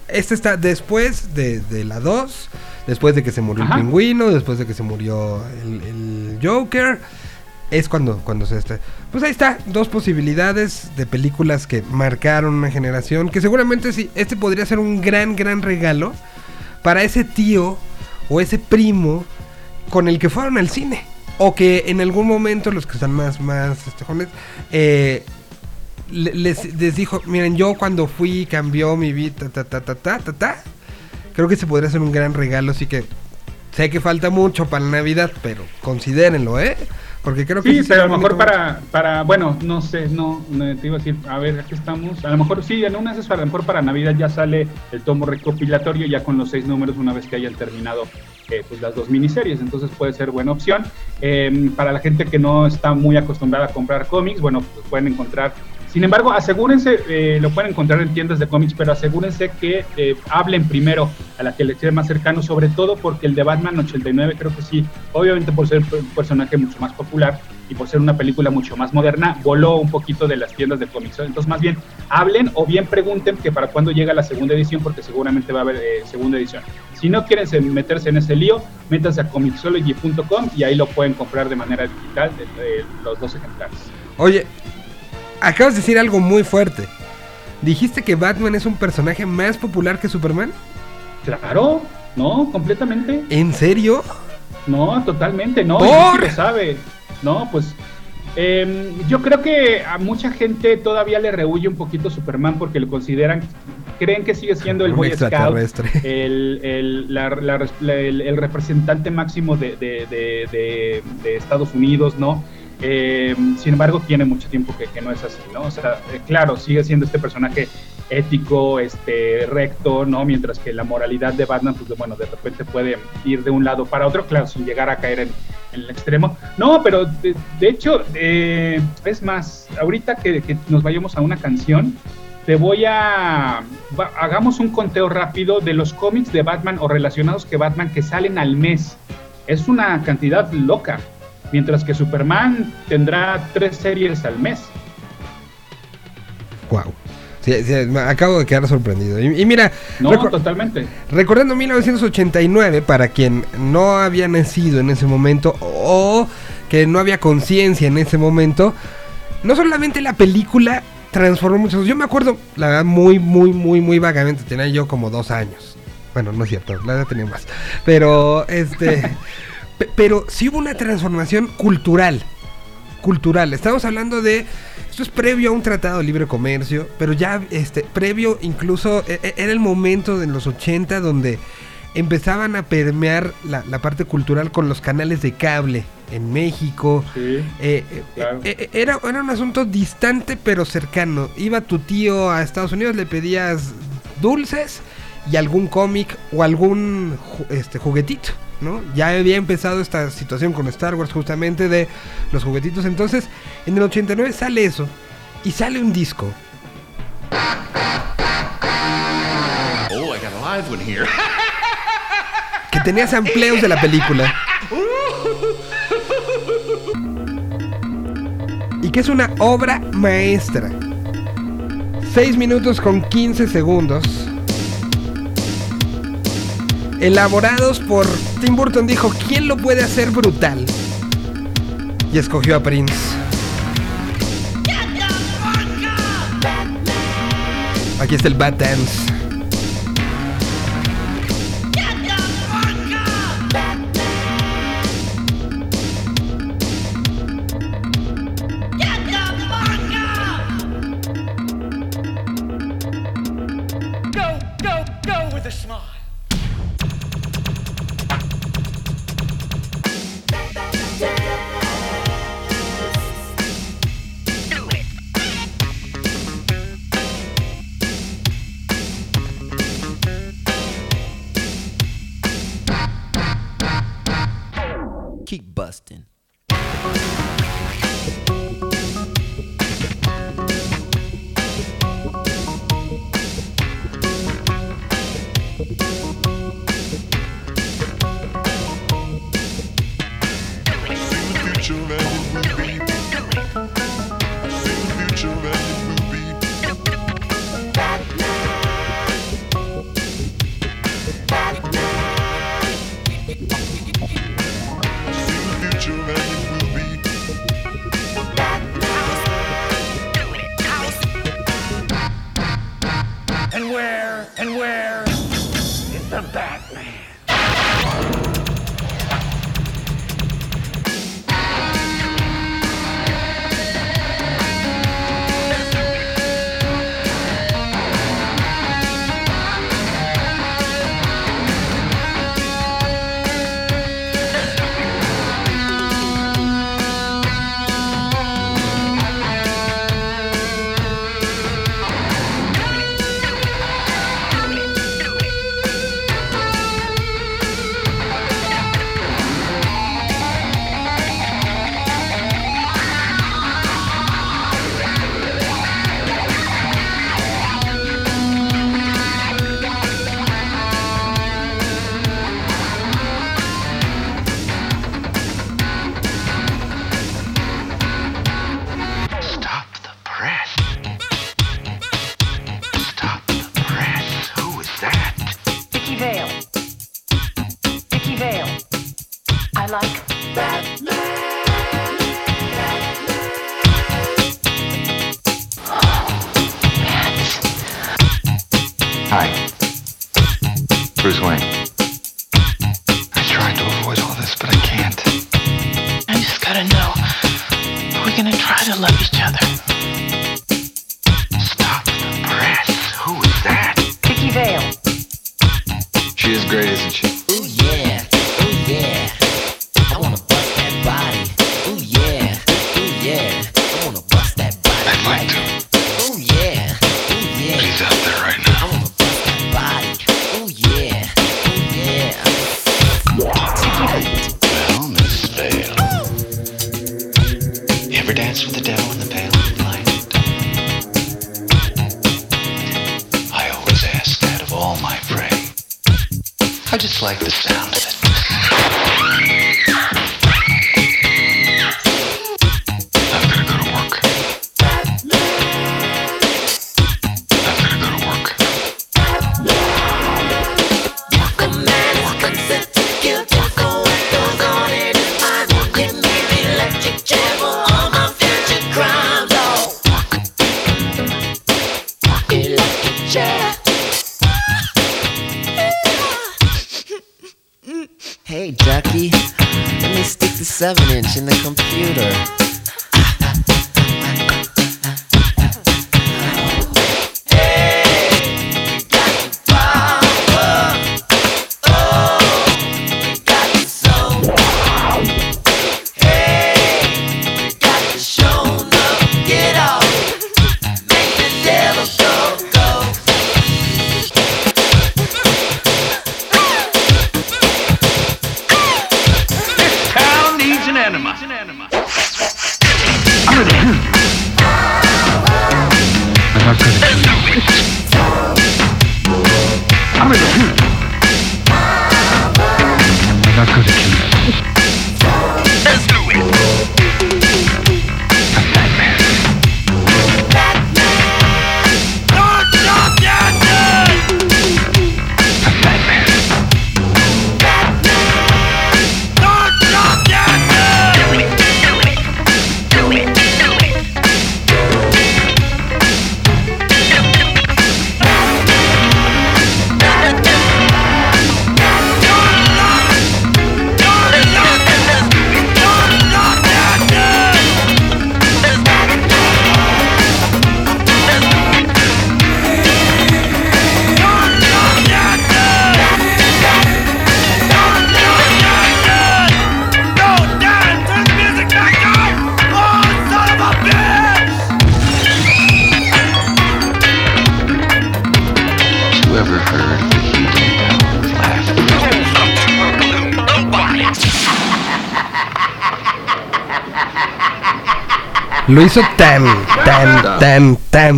este está después de, de la 2 después de que se murió el pingüino, después de que se murió el, Joker. Es cuando, cuando se está. Pues ahí está, dos posibilidades de películas que marcaron una generación. Que seguramente sí, este podría ser un gran, gran regalo para ese tío o ese primo con el que fueron al cine. O que en algún momento los que están más, más este, jóvenes, eh, les, les, dijo, miren, yo cuando fui cambió mi vida, ta, ta, ta, ta, ta, ta, Creo que se podría ser un gran regalo, así que sé que falta mucho para la Navidad, pero considérenlo, ¿eh? Porque creo que... Sí, pero a lo mejor para, para, bueno, no sé, no, te iba a decir, a ver, aquí estamos. A lo mejor sí, en una a lo mejor para Navidad ya sale el tomo recopilatorio ya con los seis números una vez que hayan terminado eh, pues las dos miniseries, entonces puede ser buena opción. Eh, para la gente que no está muy acostumbrada a comprar cómics, bueno, pues pueden encontrar sin embargo, asegúrense, eh, lo pueden encontrar en tiendas de cómics, pero asegúrense que eh, hablen primero a la que les esté más cercano, sobre todo porque el de Batman 89 creo que sí, obviamente por ser un personaje mucho más popular y por ser una película mucho más moderna, voló un poquito de las tiendas de cómics. Entonces, más bien, hablen o bien pregunten que para cuándo llega la segunda edición, porque seguramente va a haber eh, segunda edición. Si no quieren meterse en ese lío, métanse a comixology.com y ahí lo pueden comprar de manera digital, los dos ejemplares. Oye, acabas de decir algo muy fuerte. ¿Dijiste que Batman es un personaje más popular que Superman? Claro, no, completamente. ¿En serio? No, totalmente, no. ¿Por? lo sabe. No, pues em, yo creo que a mucha gente todavía le rehuye un poquito Superman porque lo consideran, creen que sigue siendo el Boy Scout, el, el, el, representante máximo de, de Estados Unidos, ¿no? Eh, sin embargo, tiene mucho tiempo que, no es así, ¿no? O sea, eh, claro, sigue siendo este personaje ético, este, recto, ¿no? Mientras que la moralidad de Batman, pues bueno, de repente puede ir de un lado para otro, claro, sin llegar a caer en, el extremo. No, pero de, hecho, eh, es más, ahorita que, nos vayamos a una canción, te voy a... hagamos un conteo rápido de los cómics de Batman o relacionados que Batman que salen al mes. Es una cantidad loca mientras que Superman tendrá tres series al mes. Wow. acabo de quedar sorprendido. Y, mira, no, totalmente. Recordando 1989, para quien no había nacido en ese momento o que no había conciencia en ese momento, no solamente la película transformó muchos. Yo me acuerdo, la verdad, muy, muy, muy, muy vagamente. Tenía yo como dos años. Bueno, no es cierto, la verdad tenía más. Pero, este. pero sí hubo una transformación cultural. Cultural. Estamos hablando de. Esto es previo a un tratado de libre comercio, pero ya este, previo incluso e, e, era el momento de los 80 donde empezaban a permear la, parte cultural con los canales de cable en México. Sí, eh, eh, eh, era, era un asunto distante pero cercano. Iba tu tío a Estados Unidos, le pedías dulces y algún cómic o algún este, juguetito. ¿No? Ya había empezado esta situación con Star Wars justamente de los juguetitos. Entonces, en el 89 sale eso y sale un disco. Oh, que tenía sampleos de la película. Y que es una obra maestra. 6 minutos con 15 segundos elaborados por Tim Burton, dijo, ¿quién lo puede hacer brutal? Y escogió a Prince. Aquí está el Bad Dance.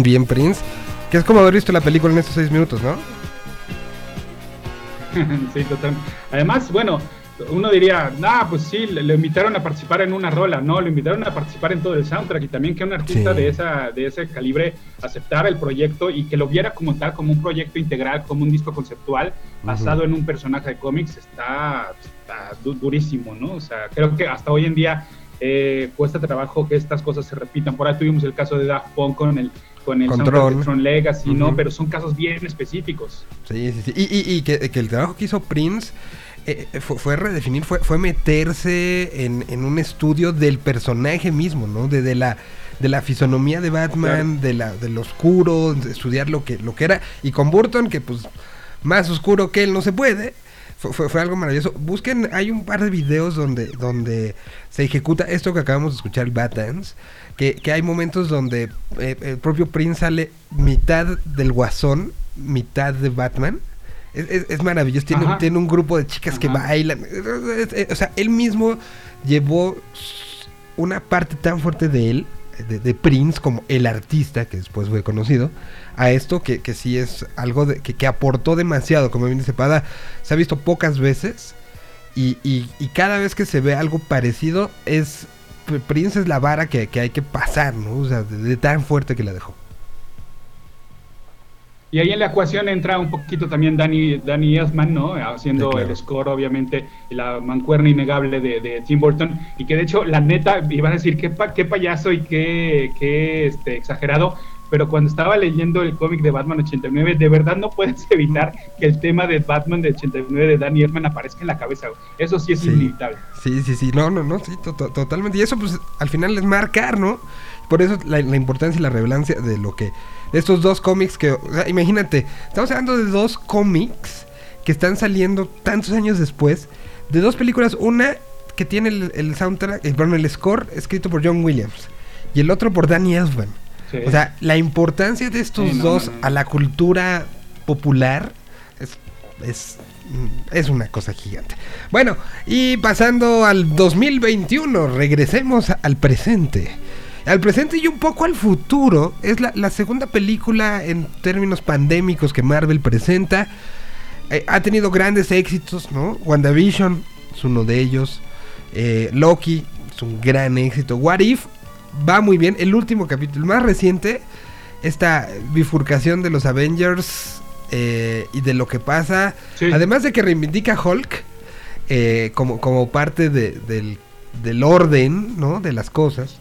Bien Prince, que es como haber visto la película en estos seis minutos, ¿no? sí, total. Además, bueno, uno diría, ah, pues sí, le, le invitaron a participar en una rola, no, lo invitaron a participar en todo el soundtrack y también que un artista Sí. de esa de ese calibre aceptara el proyecto y que lo viera como tal, como un proyecto integral, como un disco conceptual basado en un personaje de cómics, está, está du- durísimo, ¿no? O sea, creo que hasta hoy en día eh, cuesta trabajo que estas cosas se repitan. Por ahí tuvimos el caso de Daft Punk con el con el Con soundtrack Tron. de Tron Legacy, ¿no? Pero son casos bien específicos. Sí, sí, sí. Y, y- y que, que el trabajo que hizo Prince eh, eh, fue, fue redefinir, fue, fue meterse en, en un estudio del personaje mismo, ¿no? De, de la de la fisonomía de Batman, de la del oscuro, de estudiar lo que lo que era y con Burton que pues más oscuro que él no se puede. Fue, fue, fue algo maravilloso. Busquen, hay un par de videos donde, donde se ejecuta esto que acabamos de escuchar, el Bat Dance, que, que hay momentos donde eh, el propio Prince sale mitad del guasón, mitad de Batman. Es, es- es maravilloso. Tiene, Ajá. tiene un grupo de chicas que bailan. Es- O sea, él mismo llevó una parte tan fuerte de él, de, de Prince, como el artista, que después fue conocido, a esto que, que sí es algo de- que, que aportó demasiado. Como bien dice Pada, se ha visto pocas veces. Y, y- y cada vez que se ve algo parecido, es. Prince es la vara que, que hay que pasar, ¿no? O sea, de, de tan fuerte que la dejó. Y ahí en la ecuación entra un poquito también Danny, Danny Elfman, ¿no? Haciendo Sí, claro. el score, obviamente, la mancuerna innegable de, de Tim Burton. Y que de hecho, la neta, iban a decir qué, pa- qué payaso y qué, qué este, exagerado. Pero cuando estaba leyendo el cómic de Batman 89, de verdad no puedes evitar que el tema de Batman de 89 de Danny Elfman aparezca en la cabeza. Eso sí es Sí. inevitable. Sí, sí, sí, no, no, no, sí, to- to- totalmente. Y eso, pues, al final es marcar, ¿no? Por eso la, la importancia y la relevancia de lo que. De estos dos cómics que. o sea, imagínate, estamos hablando de dos cómics que están saliendo tantos años después. De dos películas, una que tiene el, el soundtrack, el, perdón, el score escrito por John Williams. Y el otro por Danny Elfman. Sí. O sea, la importancia de estos Sí, no, dos no, no. a la cultura popular es, es, es una cosa gigante. Bueno, y pasando al 2021, regresemos al presente. Al presente y un poco al futuro. Es la, la segunda película en términos pandémicos que Marvel presenta. Eh, ha tenido grandes éxitos, ¿no? WandaVision es uno de ellos. Eh, Loki es un gran éxito. What If va muy bien. El último capítulo, el más reciente, esta bifurcación de los Avengers eh, y de lo que pasa. Sí. Además de que reivindica a Hulk eh, como, como parte de- del, del orden, ¿no? De las cosas.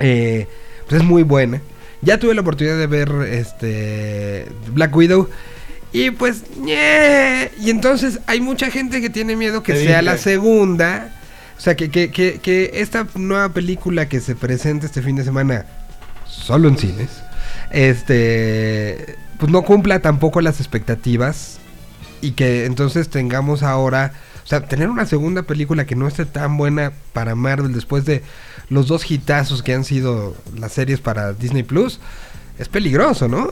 Eh, pues es muy buena. Ya tuve la oportunidad de ver este Black Widow. Y pues, y entonces hay mucha gente que tiene miedo que sea la segunda. O sea, que, que, que, que esta nueva película que se presenta este fin de semana, solo en cines, este, pues no cumpla tampoco las expectativas. Y que entonces tengamos ahora, o sea, tener una segunda película que no esté tan buena para Marvel después de los dos hitazos que han sido las series para Disney Plus, es peligroso, ¿no?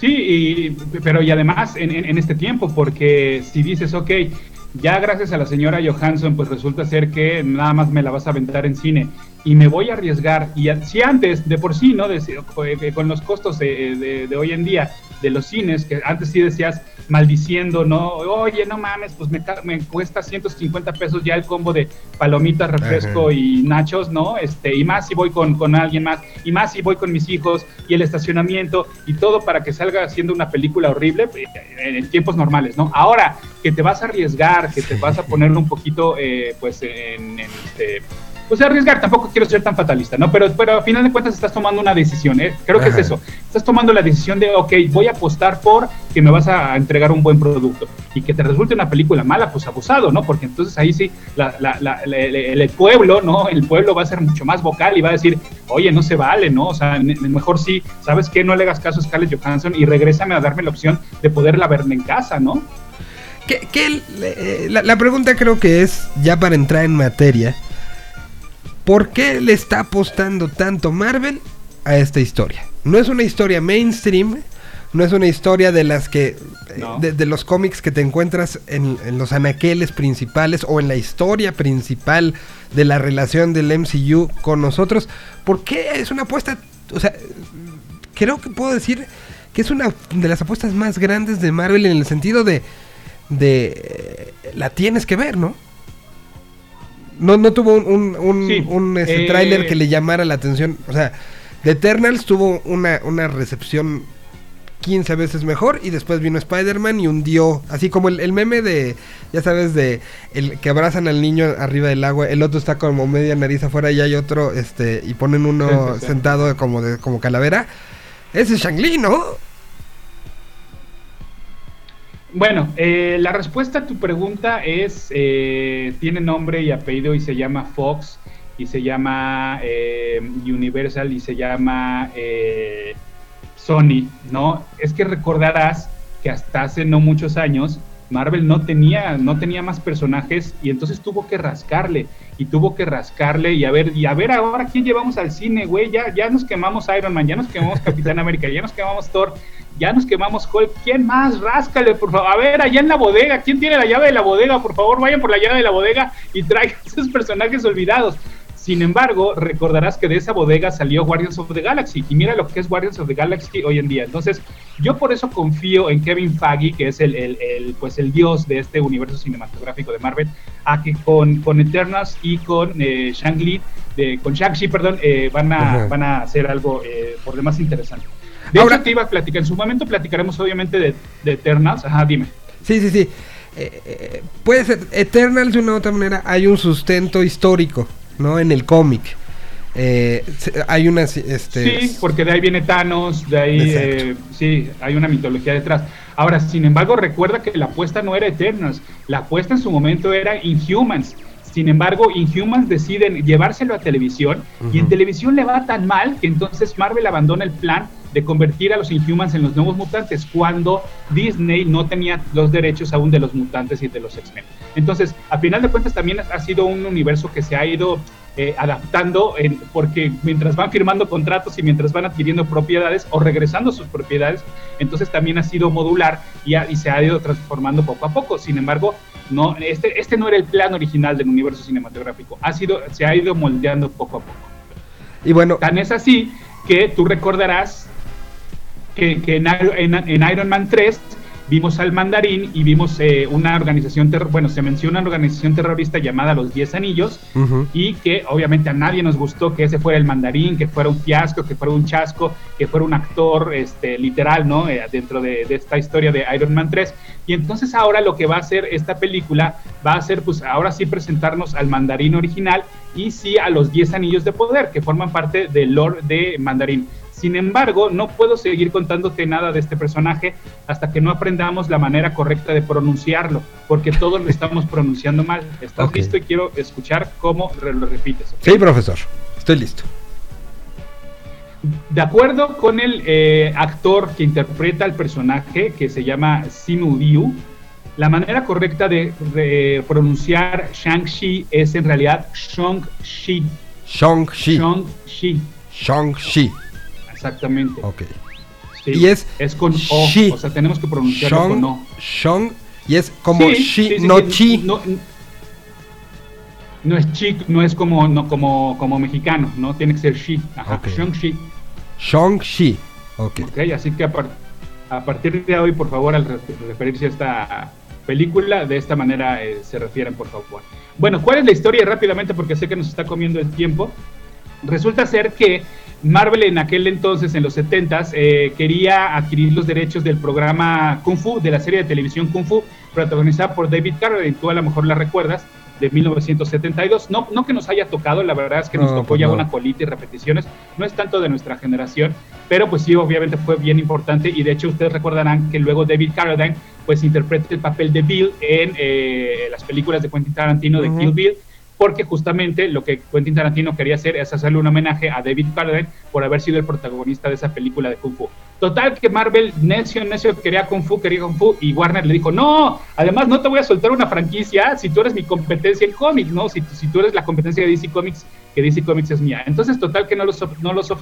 Sí, y- pero y además en, en- en este tiempo, porque si dices, ok, ya gracias a la señora Johansson, pues resulta ser que nada más me la vas a aventar en cine y me voy a arriesgar, y si antes, de por sí, ¿no? De- eh, con los costos de, de- de hoy en día de los cines, que antes sí decías maldiciendo, ¿no? Oye, no mames, pues me, me cuesta 150 pesos ya el combo de palomitas, refresco Ajá. y nachos, ¿no? Este, y más si voy con, con alguien más, y más si voy con mis hijos, y el estacionamiento, y todo para que salga siendo una película horrible eh, en, en tiempos normales, ¿no? Ahora que te vas a arriesgar, que te vas a poner un poquito, eh, pues, en, en este pues arriesgar, tampoco quiero ser tan fatalista, ¿no? Pero, pero a final de cuentas estás tomando una decisión, ¿eh? Creo que Ajá. es eso. Estás tomando la decisión de, ok, voy a apostar por que me vas a entregar un buen producto y que te resulte una película mala, pues abusado, ¿no? Porque entonces ahí sí, la- la- la- la- el, el pueblo, ¿no? El pueblo va a ser mucho más vocal y va a decir, oye, no se vale, ¿no? O sea, mejor sí, ¿sabes qué? No le hagas caso a Scarlett Johansson y regrésame a darme la opción de poderla ver en casa, ¿no? Que, eh, la, la pregunta creo que es, ya para entrar en materia, ¿por qué le está apostando tanto Marvel a esta historia? No es una historia mainstream no es una historia de las que, eh, No. de, de los cómics que te encuentras en, en los anaqueles principales o en la historia principal de la relación del MCU con nosotros. ¿Por qué es una apuesta? O sea, creo que puedo decir que es una de las apuestas más grandes de Marvel en el sentido de, de eh, la tienes que ver, ¿no? No, no tuvo un, un, un, Sí, un, este, eh, tráiler que le llamara la atención. O sea, The Eternals tuvo una, una recepción 15 veces mejor y después vino Spider-Man y hundió, así como el, el meme de, ya sabes, de el que abrazan al niño arriba del agua, el otro está como media nariz afuera y hay otro, este, y ponen uno Sí, sí, sí. sentado como de como calavera. Ese es Shang-Li, ¿no? Bueno, eh, la respuesta a tu pregunta es, eh, tiene nombre y apellido y se llama Fox y se llama eh, Universal y se llama eh, Sony, ¿no? Es que recordarás que hasta hace no muchos años Marvel no tenía, no tenía más personajes y entonces tuvo que rascarle y tuvo que rascarle y a ver, y a ver ahora quién llevamos al cine, güey, ya, ya nos quemamos Iron Man, ya nos quemamos Capitán América, ya nos quemamos Thor, ya nos quemamos Hulk, ¿quién más? Ráscale, por favor, a ver, allá en la bodega, ¿quién tiene la llave de la bodega? Por favor, vayan por la llave de la bodega y traigan esos personajes olvidados. Sin embargo, recordarás que de esa bodega salió Guardians of the Galaxy y mira lo que es Guardians of the Galaxy hoy en día. Entonces, yo por eso confío en Kevin Feige, que es el, el- el, pues el dios de este universo cinematográfico de Marvel, a que con, con Eternals y con eh, Shang-Li, con Shang-Chi, perdón, eh, van, a, Ajá. van a hacer algo eh, por demás interesante. De Ahora- hecho, te iba a platicar, en su momento platicaremos obviamente de, de Eternals. Ajá, dime. Sí, sí, sí. Eh, eh, puede ser, Eternals de una u otra manera hay un sustento histórico, ¿no? En el cómic. Eh, hay unas, este... Sí, porque de ahí viene Thanos, de ahí eh, sí, hay una mitología detrás. Ahora, sin embargo, recuerda que la apuesta no era Eternals, la apuesta en su momento era Inhumans. Sin embargo, Inhumans deciden llevárselo a televisión y en televisión le va tan mal que entonces Marvel abandona el plan de convertir a los Inhumans en los nuevos mutantes cuando Disney no tenía los derechos aún de los mutantes y de los X-Men. Entonces, a final de cuentas también ha sido un universo que se ha ido eh, adaptando en- porque mientras van firmando contratos y mientras van adquiriendo propiedades o regresando sus propiedades, entonces también ha sido modular y, ha- y se ha ido transformando poco a poco. Sin embargo, no, este, este no era el plan original del universo cinematográfico, ha sido, se ha ido moldeando poco a poco. Y bueno, Tan es así que tú recordarás que, que en, Iron- en- en Iron Man 3 vimos al mandarín y vimos eh, una organización, bueno, se menciona una organización terrorista llamada los Diez Anillos y que obviamente a nadie nos gustó que ese fuera el mandarín, que fuera un fiasco, que fuera un chasco, que fuera un actor este, literal, ¿no? Eh, dentro de, de esta historia de Iron Man 3. Y entonces ahora lo que va a hacer esta película va a ser, pues ahora sí presentarnos al mandarín original y sí a los 10 anillos de poder que forman parte del lore de mandarín. Sin embargo, no puedo seguir contándote nada de este personaje hasta que no aprendamos la manera correcta de pronunciarlo, porque todos lo estamos pronunciando mal. ¿Estás listo? Y quiero escuchar cómo lo repites. sí, profesor, estoy listo. De acuerdo con el eh, actor que interpreta al personaje, que se llama Simu Liu, la manera correcta de, de pronunciar Shang-Chi es en realidad Shang-Chi. Shang-Chi. Shang-Chi, Shang-Chi. Exactamente. Ok. Sí, Y es es con O, Shi. o sea, tenemos que pronunciarlo con Shang, O. Shang, y es como Sí, no Chi. No, no es chi, no es como, no, como, como mexicano, ¿no? Tiene que ser Shi. Ajá, Ok. Shang-Chi. Shang-Chi. Ok. Ok, así que a, par- a partir de hoy, por favor, al re- referirse a esta película, de esta manera eh, se refieren, por favor. Bueno, ¿cuál es la historia? Rápidamente, porque sé que nos está comiendo el tiempo. Resulta ser que Marvel en aquel entonces, en los 70s, eh, quería adquirir los derechos del programa Kung Fu, de la serie de televisión Kung Fu, protagonizada por David Carradine. Tú a lo mejor la recuerdas, de 1972. No, no que nos haya tocado, la verdad es que nos No, tocó pues ya no. una colita y repeticiones. No es tanto de nuestra generación, pero pues sí, obviamente fue bien importante. Y de hecho, ustedes recordarán que luego David Carradine pues interpreta el papel de Bill en eh, las películas de Quentin Tarantino de. Kill Bill porque justamente lo que Quentin Tarantino quería hacer es hacerle un homenaje a David Carradine por haber sido el protagonista de esa película de Kung Fu. Total que Marvel, necio, necio, quería Kung Fu, quería Kung Fu, y Warner le dijo, no, además no te voy a soltar una franquicia si tú eres mi competencia en cómics, ¿no? Si, si tú eres la competencia de DC Comics, que DC Comics es mía. Entonces, total que no los, no los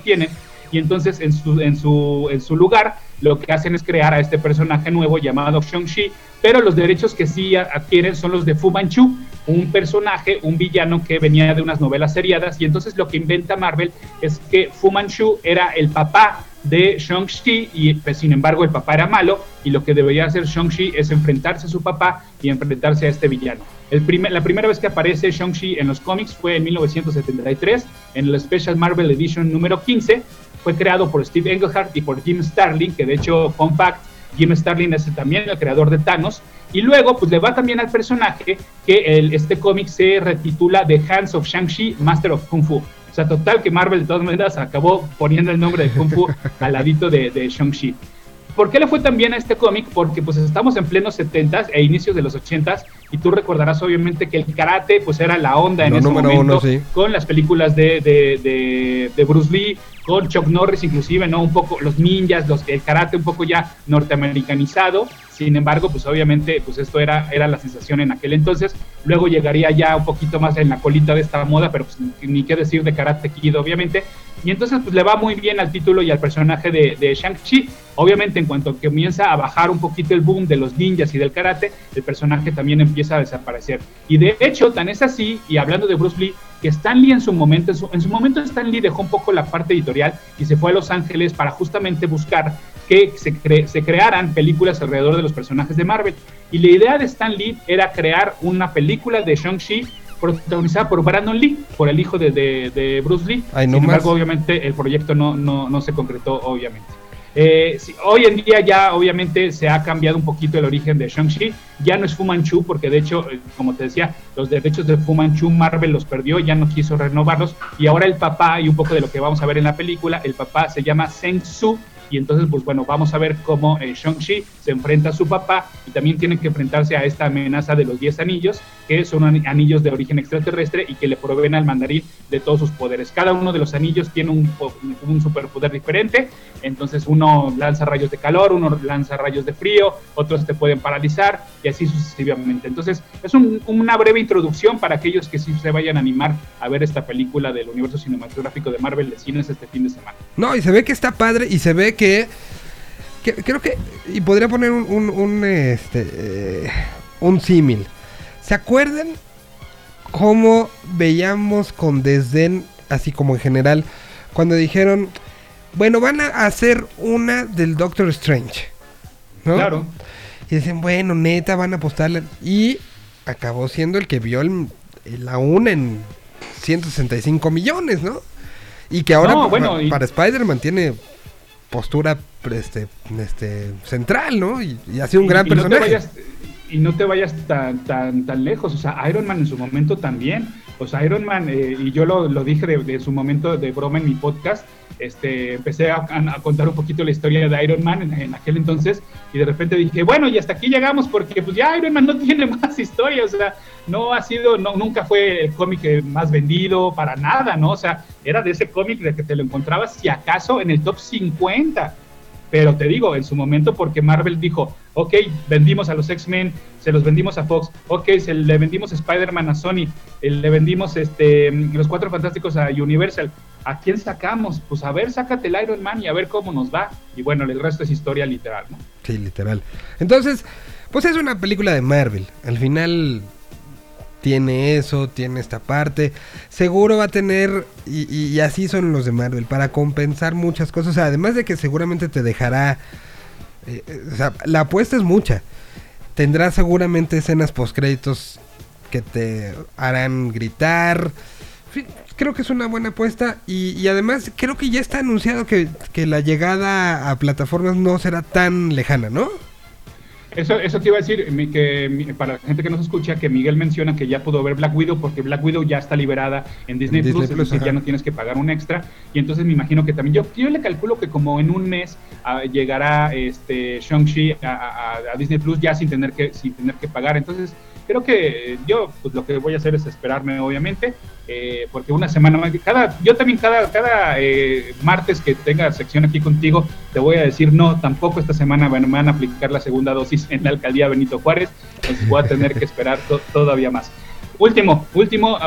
y entonces en su, en su, en su lugar lo que hacen es crear a este personaje nuevo llamado Shang-Chi, pero los derechos que sí adquieren son los de Fu Manchu, un personaje, un villano que venía de unas novelas seriadas, y entonces lo que inventa Marvel es que Fu Manchu era el papá de Shang-Chi y pues, sin embargo el papá era malo y lo que debería hacer Shang-Chi es enfrentarse a su papá y enfrentarse a este villano. La primera vez que aparece Shang-Chi en los cómics fue en 1973 en el Special Marvel Edition número 15. Fue creado por Steve Englehart y por Jim Starlin, que de hecho, fun fact, Jim Starlin es también el creador de Thanos. Y luego, pues le va también al personaje que el, este cómic se retitula The Hands of Shang-Chi, Master of Kung Fu. O sea, total que Marvel de todas maneras acabó poniendo el nombre de Kung Fu al ladito de, de Shang-Chi. ¿Por qué le fue tan bien a este cómic? Porque pues estamos en plenos 70s e inicios de los 80s y tú recordarás obviamente que el karate pues era la onda en ese momento uno, sí. con las películas de, de, de, de Bruce Lee, con Chuck Norris inclusive, ¿no? Un poco los ninjas, los, el karate un poco ya norteamericanizado. Sin embargo, pues obviamente pues esto era, era la sensación en aquel entonces. Luego llegaría ya un poquito más en la colita de esta moda, pero pues ni, qué decir de Karate Kid, obviamente. Y entonces pues le va muy bien al título y al personaje de, de Shang-Chi. Obviamente en cuanto comienza a bajar un poquito el boom de los ninjas y del karate, el personaje también empieza a desaparecer. Y de hecho, tan es así, y hablando de Bruce Lee, que Stan Lee en su momento, en su, en su momento Stan Lee dejó un poco la parte editorial y se fue a Los Ángeles para justamente buscar que se, cre- se crearan películas alrededor de los personajes de Marvel. Y la idea de Stan Lee era crear una película de Shang-Chi protagonizada por Brandon Lee, por el hijo de, de- de Bruce Lee. Ay, no Sin embargo, más. obviamente el proyecto no, no, no se concretó, obviamente. Eh, sí, hoy en día ya obviamente se ha cambiado un poquito el origen de Shang-Chi, ya no es Fu Manchu porque de hecho, eh, como te decía, los derechos de Fu Manchu Marvel los perdió, ya no quiso renovarlos. Y ahora el papá, y un poco de lo que vamos a ver en la película, el papá se llama Seng Su y entonces pues bueno, vamos a ver cómo eh, Shang-Chi se enfrenta a su papá y también tiene que enfrentarse a esta amenaza de los 10 anillos, que son ani- anillos de origen extraterrestre y que le proveen al mandarín de todos sus poderes. Cada uno de los anillos tiene un, un superpoder diferente, entonces uno lanza rayos de calor, uno lanza rayos de frío, otros te pueden paralizar y así sucesivamente. Entonces es un- una breve introducción para aquellos que sí se vayan a animar a ver esta película del universo cinematográfico de Marvel de cines este fin de semana. No, y se ve que está padre y se ve que, que- creo que y podría poner un un, un, este eh, un símil. ¿Se acuerdan cómo veíamos con desdén así como en general cuando dijeron, bueno, van a hacer una del Doctor Strange? ¿no? Claro. Y dicen, bueno, neta, van a apostarle. Y acabó siendo el que vio el- la una en 165 millones, ¿no? Y que ahora No, pa- bueno, y- para Spider-Man tiene postura este, este, central, ¿no? Y, y ha sido un Y- gran y no personaje. vayas- y no te vayas tan, tan, tan lejos. O sea, Iron Man en su momento también. O sea, Iron Man, eh, y yo lo, lo dije de, de su momento de broma en mi podcast, este, empecé a, a contar un poquito la historia de Iron Man en, aquel entonces, y de repente dije, bueno, y hasta aquí llegamos, porque pues ya Iron Man no tiene más historia, o sea, no ha sido, no, nunca fue el cómic más vendido, para nada, ¿no? O sea, era de ese cómic de que te lo encontrabas, si acaso, en el top 50. Pero te digo, en su momento, porque Marvel dijo, ok, vendimos a los X-Men, se los vendimos a Fox, ok, se le vendimos Spider-Man a Sony, le vendimos este, los Cuatro Fantásticos a Universal. ¿A quién sacamos? Pues a ver, sácate el Iron Man y a ver cómo nos va. Y bueno, el resto es historia literal, ¿no? Sí, literal. Entonces, pues es una película de Marvel. Al final tiene eso, tiene esta parte. Seguro va a tener, y, y- así son los de Marvel, para compensar muchas cosas. Además de que seguramente te dejará... eh, eh, o sea, la apuesta es mucha. Tendrá seguramente escenas postcréditos que te harán gritar. Creo que es una buena apuesta y, y además creo que ya está anunciado que, que la llegada a plataformas no será tan lejana, ¿no? Eso, eso te iba a decir, que para la gente que nos escucha, que Miguel menciona que ya pudo ver Black Widow porque Black Widow ya está liberada en Disney, Disney Plus, es Plus, decir, ajá. ya no tienes que pagar un extra. Y entonces me imagino que también, yo, yo le calculo que como en un mes ah, llegará este Shang-Chi a, a- a Disney Plus ya sin tener que, sin tener que pagar. Entonces, creo que yo pues lo que voy a hacer es esperarme, obviamente, eh, porque una semana más, cada, yo también cada, cada eh, martes que tenga sección aquí contigo, te voy a decir, no, tampoco esta semana van, van a aplicar la segunda dosis en la alcaldía Benito Juárez, entonces voy a tener que esperar to- todavía más. Último, último,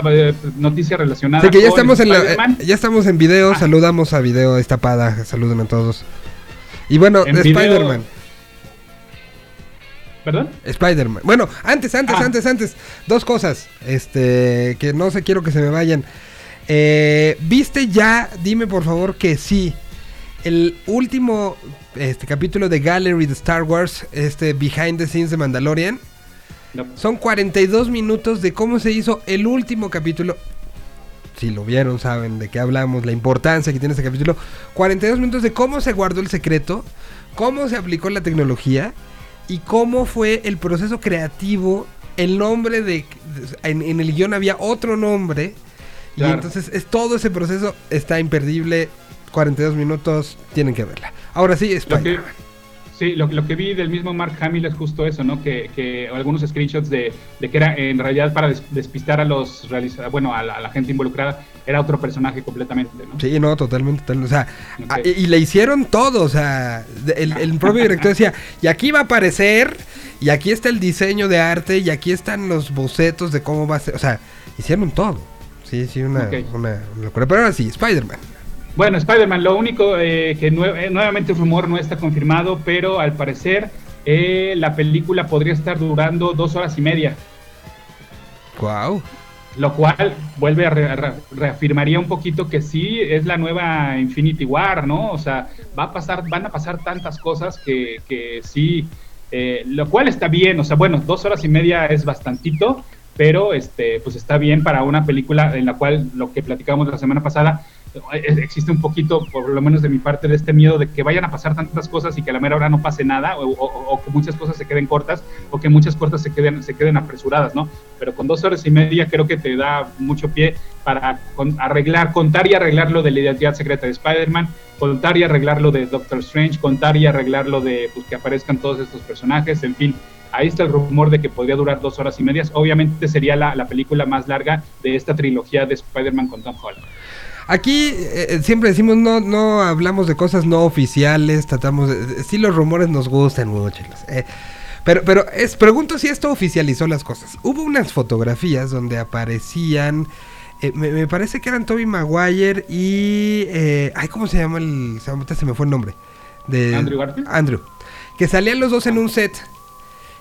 noticia relacionada Así que ya con estamos en la, ya estamos en video, Ah. saludamos a video esta pada, saluden a todos. Y bueno, Spider-Man. ¿Perdón? Spider-Man. Bueno, antes, antes, Ah. antes, antes. Dos cosas. Este, que no sé, quiero que se me vayan. Eh, ¿Viste ya? Dime por favor que sí. El último este, capítulo de Gallery de Star Wars, este Behind the Scenes de Mandalorian. No. Son 42 minutos de cómo se hizo el último capítulo. Si lo vieron, saben de qué hablamos, la importancia que tiene este capítulo. 42 minutos de cómo se guardó el secreto, cómo se aplicó la tecnología y cómo fue el proceso creativo. El nombre de. en, en el guion había otro nombre. Y entonces es, todo ese proceso está imperdible. 42 minutos, tienen que verla. Ahora sí, Spider-Man. Sí, lo, lo que vi del mismo Mark Hamill es justo eso, ¿no? Que, que algunos screenshots de, de que era en realidad para des- despistar a los bueno, a la, a la gente involucrada, era otro personaje completamente, ¿no? Sí, no, totalmente. total- o sea, a- y, le hicieron todo. O sea, el, el propio director decía: y aquí va a aparecer, y aquí está el diseño de arte, y aquí están los bocetos de cómo va a ser. O sea, hicieron todo. Sí, sí, una, una locura. Pero ahora sí, Spider-Man. Bueno, Spider-Man, lo único eh, que nue- eh, nuevamente el rumor no está confirmado, pero al parecer eh, la película podría estar durando dos horas y media, Wow. lo cual vuelve a re- re- reafirmaría un poquito que sí es la nueva Infinity War, ¿no? O sea, va a pasar, van a pasar tantas cosas que, que sí, eh, lo cual está bien, o sea, bueno, dos horas y media es bastantito, pero este, pues está bien para una película en la cual lo que platicábamos la semana pasada, existe un poquito, por lo menos de mi parte, de este miedo de que vayan a pasar tantas cosas y que a la mera hora no pase nada, o, o- o que muchas cosas se queden cortas, o que muchas cosas se queden, se queden apresuradas, ¿no? Pero con dos horas y media creo que te da mucho pie para con- arreglar, contar y arreglar lo de la identidad secreta de Spider-Man, contar y arreglar lo de Doctor Strange, contar y arreglar lo de pues, que aparezcan todos estos personajes, en fin. Ahí está el rumor de que podría durar dos horas y medias. Obviamente sería la, la película más larga de esta trilogía de Spider-Man con Tom Holland. Aquí eh, eh, siempre decimos no no hablamos de cosas no oficiales, tratamos de, sí los rumores nos gustan mucho. eh, pero pero es pregunto si esto oficializó las cosas. Hubo unas fotografías donde aparecían eh, me, me parece que eran Toby Maguire y eh, ay cómo se llama el se, me fue el nombre de ¿Andrew Garfield? Andrew que salían los dos en un set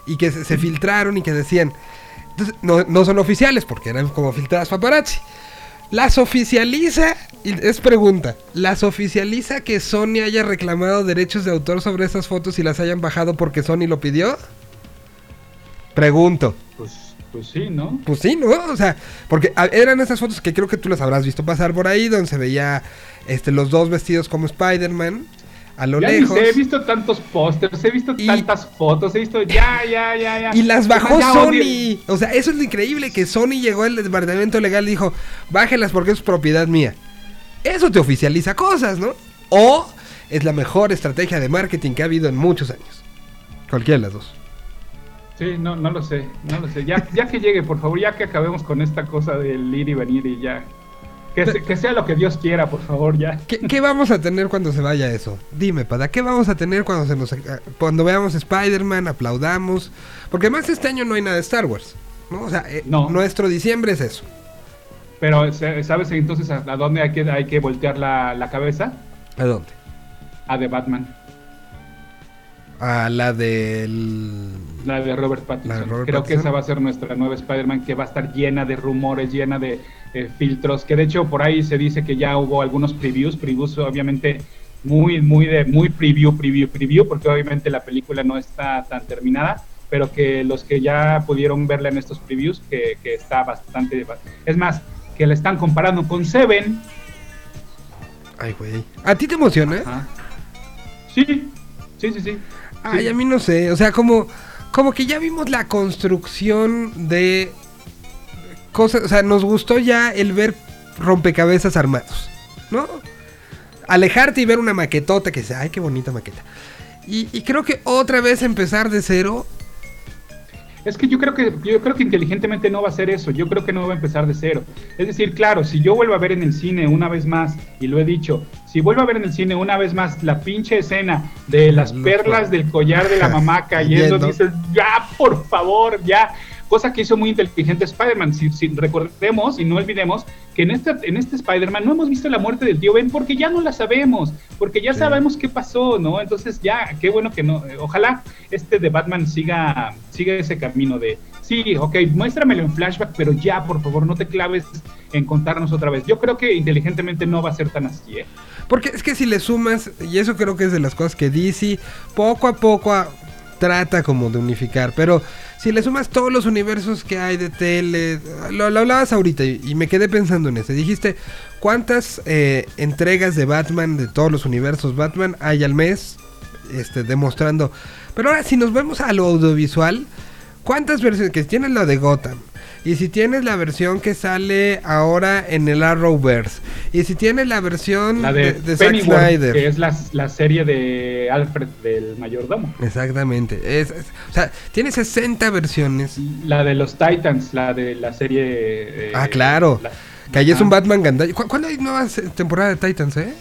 y que se, se filtraron y que decían entonces, no, no son oficiales porque eran como filtradas paparazzi. Las oficializa, y es pregunta, ¿las oficializa que Sony haya reclamado derechos de autor sobre esas fotos y las hayan bajado porque Sony lo pidió? Pregunto. Pues, pues sí, ¿no? Pues sí, ¿no? O sea, porque eran esas fotos que creo que tú las habrás visto pasar por ahí, donde se veía este, los dos vestidos como Spider-Man, a lo Ya lejos. sé, he visto tantos pósters, he visto Y- tantas fotos, he visto ya, ya, ya, ya. Y las bajó Ya Sony. O sea, eso es lo increíble, que Sony llegó al departamento legal y dijo, bájelas porque es propiedad mía. Eso te oficializa cosas, ¿no? O es la mejor estrategia de marketing que ha habido en muchos años. Cualquiera de las dos. Sí, no, no lo sé, no lo sé. Ya, ya que llegue, por favor, ya que acabemos con esta cosa del ir y venir y ya. Que, se- que sea lo que Dios quiera, por favor, ya. ¿Qué, qué vamos a tener cuando se vaya eso? Dime, Pada, ¿qué vamos a tener cuando se nos cuando veamos Spider-Man, aplaudamos? Porque además este año no hay nada de Star Wars. ¿no? O sea, eh, No. nuestro diciembre es eso. Pero, ¿sabes entonces a, dónde hay que, hay que voltear la, la cabeza? ¿A dónde? A de Batman, A la del... la de Robert Pattinson. La de Robert Creo que esa va a ser nuestra nueva Spider-Man que va a estar llena de rumores, llena de eh, filtros. Que de hecho por ahí se dice que ya hubo algunos previews, previews obviamente muy, muy de muy preview, preview, preview, porque obviamente la película no está tan terminada, pero que los que ya pudieron verla en estos previews, que, que está bastante. Es más, que la están comparando con Seven. Ay, güey. ¿A ti te emociona? Ajá. Sí, sí, sí, sí. Ay, a mí no sé. O sea, como, como que ya vimos la construcción de cosas. O sea, nos gustó ya el ver rompecabezas armados, ¿no? Alejarte y ver una maquetota que dice, ay, qué bonita maqueta. Y, y creo que otra vez empezar de cero. Es que yo creo que yo creo que inteligentemente no va a ser eso. Yo creo que no va a empezar de cero. Es decir, claro, si yo vuelvo a ver en el cine una vez más y lo he dicho, si vuelvo a ver en el cine una vez más la pinche escena de las perlas del collar de la mamá cayendo, Cayendo. dices, ya, por favor, ya. Cosa que hizo muy inteligente Spider-Man. Si, si recordemos y no olvidemos que en este, en este Spider-Man no hemos visto la muerte del tío Ben porque ya no la sabemos, porque ya Sí. sabemos qué pasó, ¿no? Entonces ya, qué bueno que no, eh, ojalá este de Batman siga, siga ese camino de, sí, ok, muéstramelo en flashback, pero ya, por favor, no te claves en contarnos otra vez. Yo creo que inteligentemente no va a ser tan así, ¿eh? Porque es que si le sumas, y eso creo que es de las cosas que DC poco a poco a- trata como de unificar, pero si le sumas todos los universos que hay de tele, lo, lo hablabas ahorita y, me quedé pensando en eso, dijiste, ¿cuántas eh, entregas de Batman, de todos los universos Batman hay al mes? Este, demostrando. Pero ahora, si nos vemos a lo audiovisual, ¿cuántas versiones? Que tienes la de Gotham. Y si tienes la versión que sale ahora en el Arrowverse. Y si tienes la versión La de, de, de Zack Pennyworth, Snyder. que es la, la serie de Alfred del mayordomo. Exactamente. Es, es- o sea, tiene 60 versiones. La de los Titans, la de la serie... eh, Ah, claro. la- Que ahí es un. Batman gandalla. ¿Cu- ¿Cuándo hay nueva se- temporada de Titans, eh?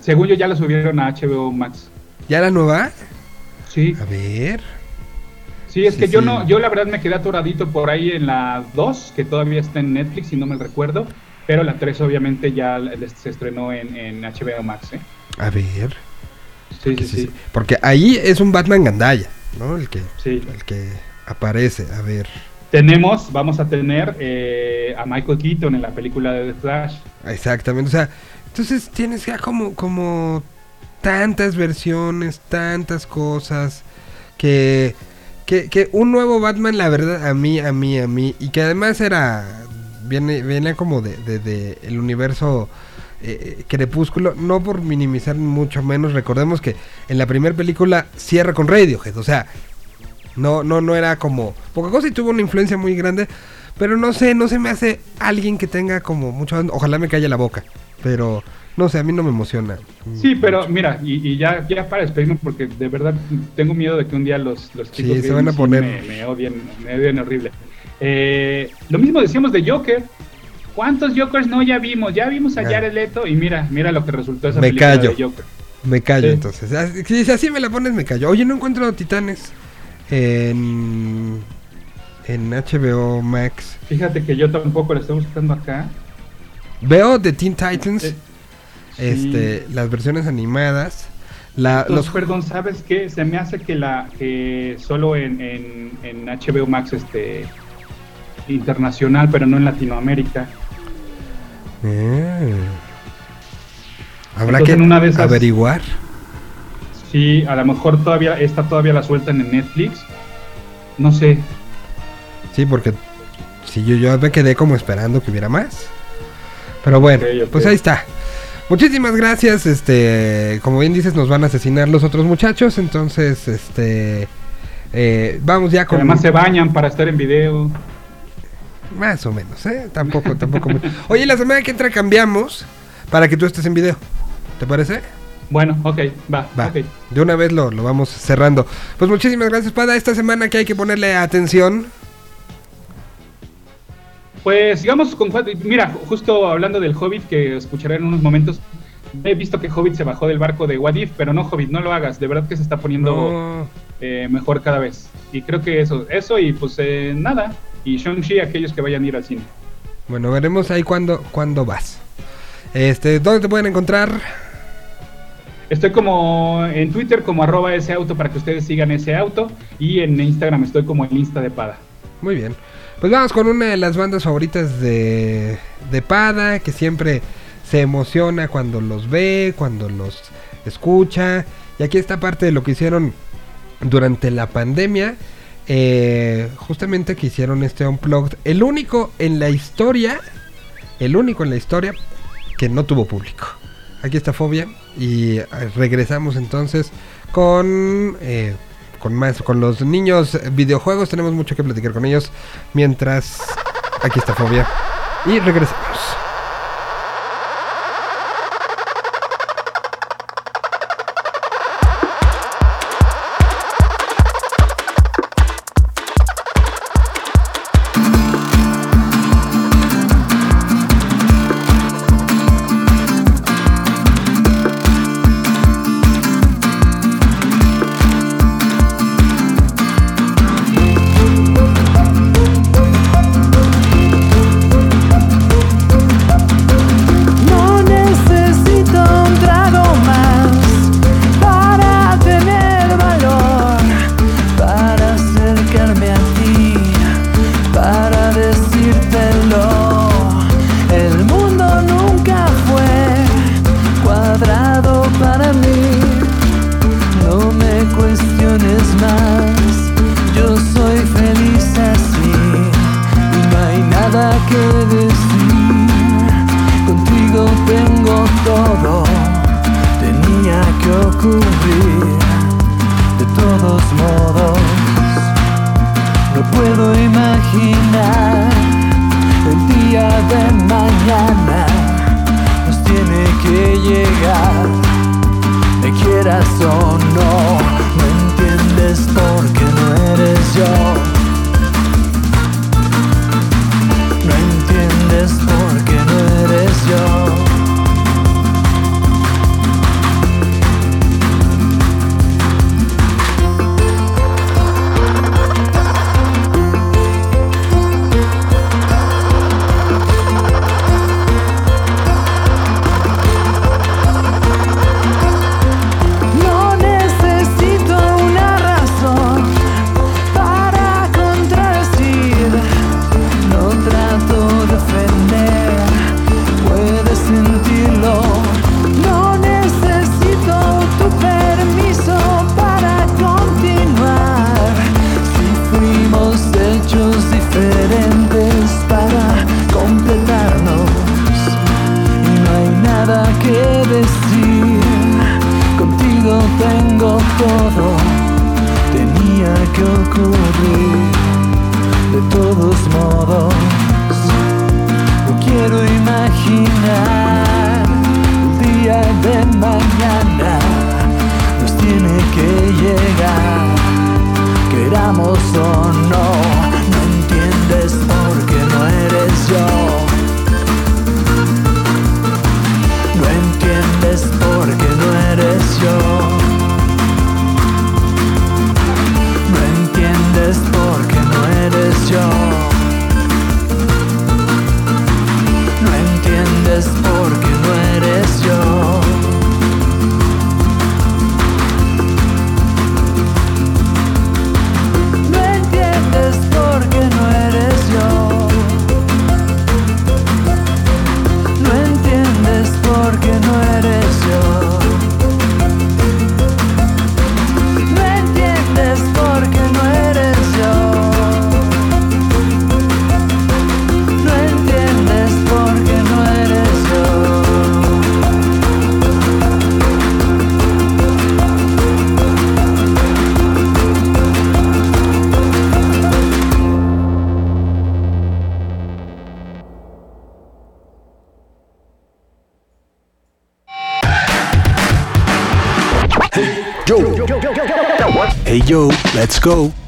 Según yo ya la subieron a HBO Max. ¿Ya la nueva? Sí, A ver. Sí, es Sí, que yo no, yo la verdad me quedé atoradito por ahí en la 2, que todavía está en Netflix, si no me recuerdo, pero la 3 obviamente ya se estrenó en, en HBO Max, ¿eh? A ver. Sí, sí, sí. Porque ahí es un Batman gandalla, ¿no? El que, el que aparece. A ver. Tenemos, vamos a tener eh, a Michael Keaton en la película de The Flash. Exactamente. O sea, entonces tienes ya como, como tantas versiones, tantas cosas. Que, que, que un nuevo Batman, la verdad, a mí, a mí, a mí. Y que además era. Viene, viene como de, de, el universo eh, Crepúsculo. No por minimizar mucho menos. Recordemos que en la primera película cierra con Radiohead. O sea, no, no, no era como. Poca cosa tuvo una influencia muy grande. Pero no sé, no se me hace alguien que tenga como mucho. Ojalá me calle la boca. Pero no sé, a mí no me emociona. Sí, pero mira, y, y ya, ya para despedirme, porque de verdad tengo miedo de que un día los, los Sí, chicos se van a poner- me, me odien, me odien horrible. Eh, lo mismo decíamos de Joker. ¿Cuántos Jokers no ya vimos? Ya vimos a Ah. Jared Leto y mira, mira lo que resultó esa Me película callo. de Joker. Me callo Sí. entonces. Ah, Si así me la pones, me callo. Oye, no encuentro Titanes en, en HBO Max. Fíjate que yo tampoco la estoy buscando acá. Veo de Teen Titans, Eh, este, las versiones animadas. La, Entonces, los, perdón, ¿sabes qué? Se me hace que la que solo en, en, en HBO Max este internacional, pero no en Latinoamérica. Eh. Habrá Entonces, que en una de esas- averiguar. Sí, a lo mejor todavía esta todavía la sueltan en Netflix. No sé. Sí, porque si yo, yo me quedé como esperando que hubiera más. Pero bueno, pues ahí está. Muchísimas gracias. Este, como bien dices, nos van a asesinar los otros muchachos. Entonces, este, eh, vamos ya con además se bañan para estar en video. más o menos, ¿eh? Tampoco, tampoco. mucho. Oye, la semana que entra cambiamos para que tú estés en video. ¿Te parece? Bueno, ok, va, Va. De una vez lo, lo vamos cerrando. Pues muchísimas gracias, Pada. Esta semana que hay que ponerle atención. Pues sigamos con Mira, justo hablando del Hobbit, que escucharé en unos momentos. He visto que Hobbit se bajó del barco de Wadif, pero no, Hobbit, no lo hagas. De verdad que se está poniendo No. eh, mejor cada vez. Y creo que eso, eso y pues eh, nada. Y Shang-Chi, aquellos que vayan a ir al cine. Bueno, veremos ahí cuándo, cuándo vas. Este, ¿dónde te pueden encontrar? Estoy como en Twitter como arroba ese auto para que ustedes sigan ese auto. Y en Instagram estoy como el Insta de Pada. Muy bien. Pues vamos con una de las bandas favoritas de, de Pada, que siempre se emociona cuando los ve, cuando los escucha. Y aquí está parte de lo que hicieron durante la pandemia. eh, justamente que hicieron este Unplugged. El único en la historia, el único en la historia que no tuvo público. Aquí está Fobia. Y regresamos entonces con... eh, con más, con los niños videojuegos tenemos mucho que platicar con ellos. Mientras aquí está Fobia. Y regresamos. Let's go.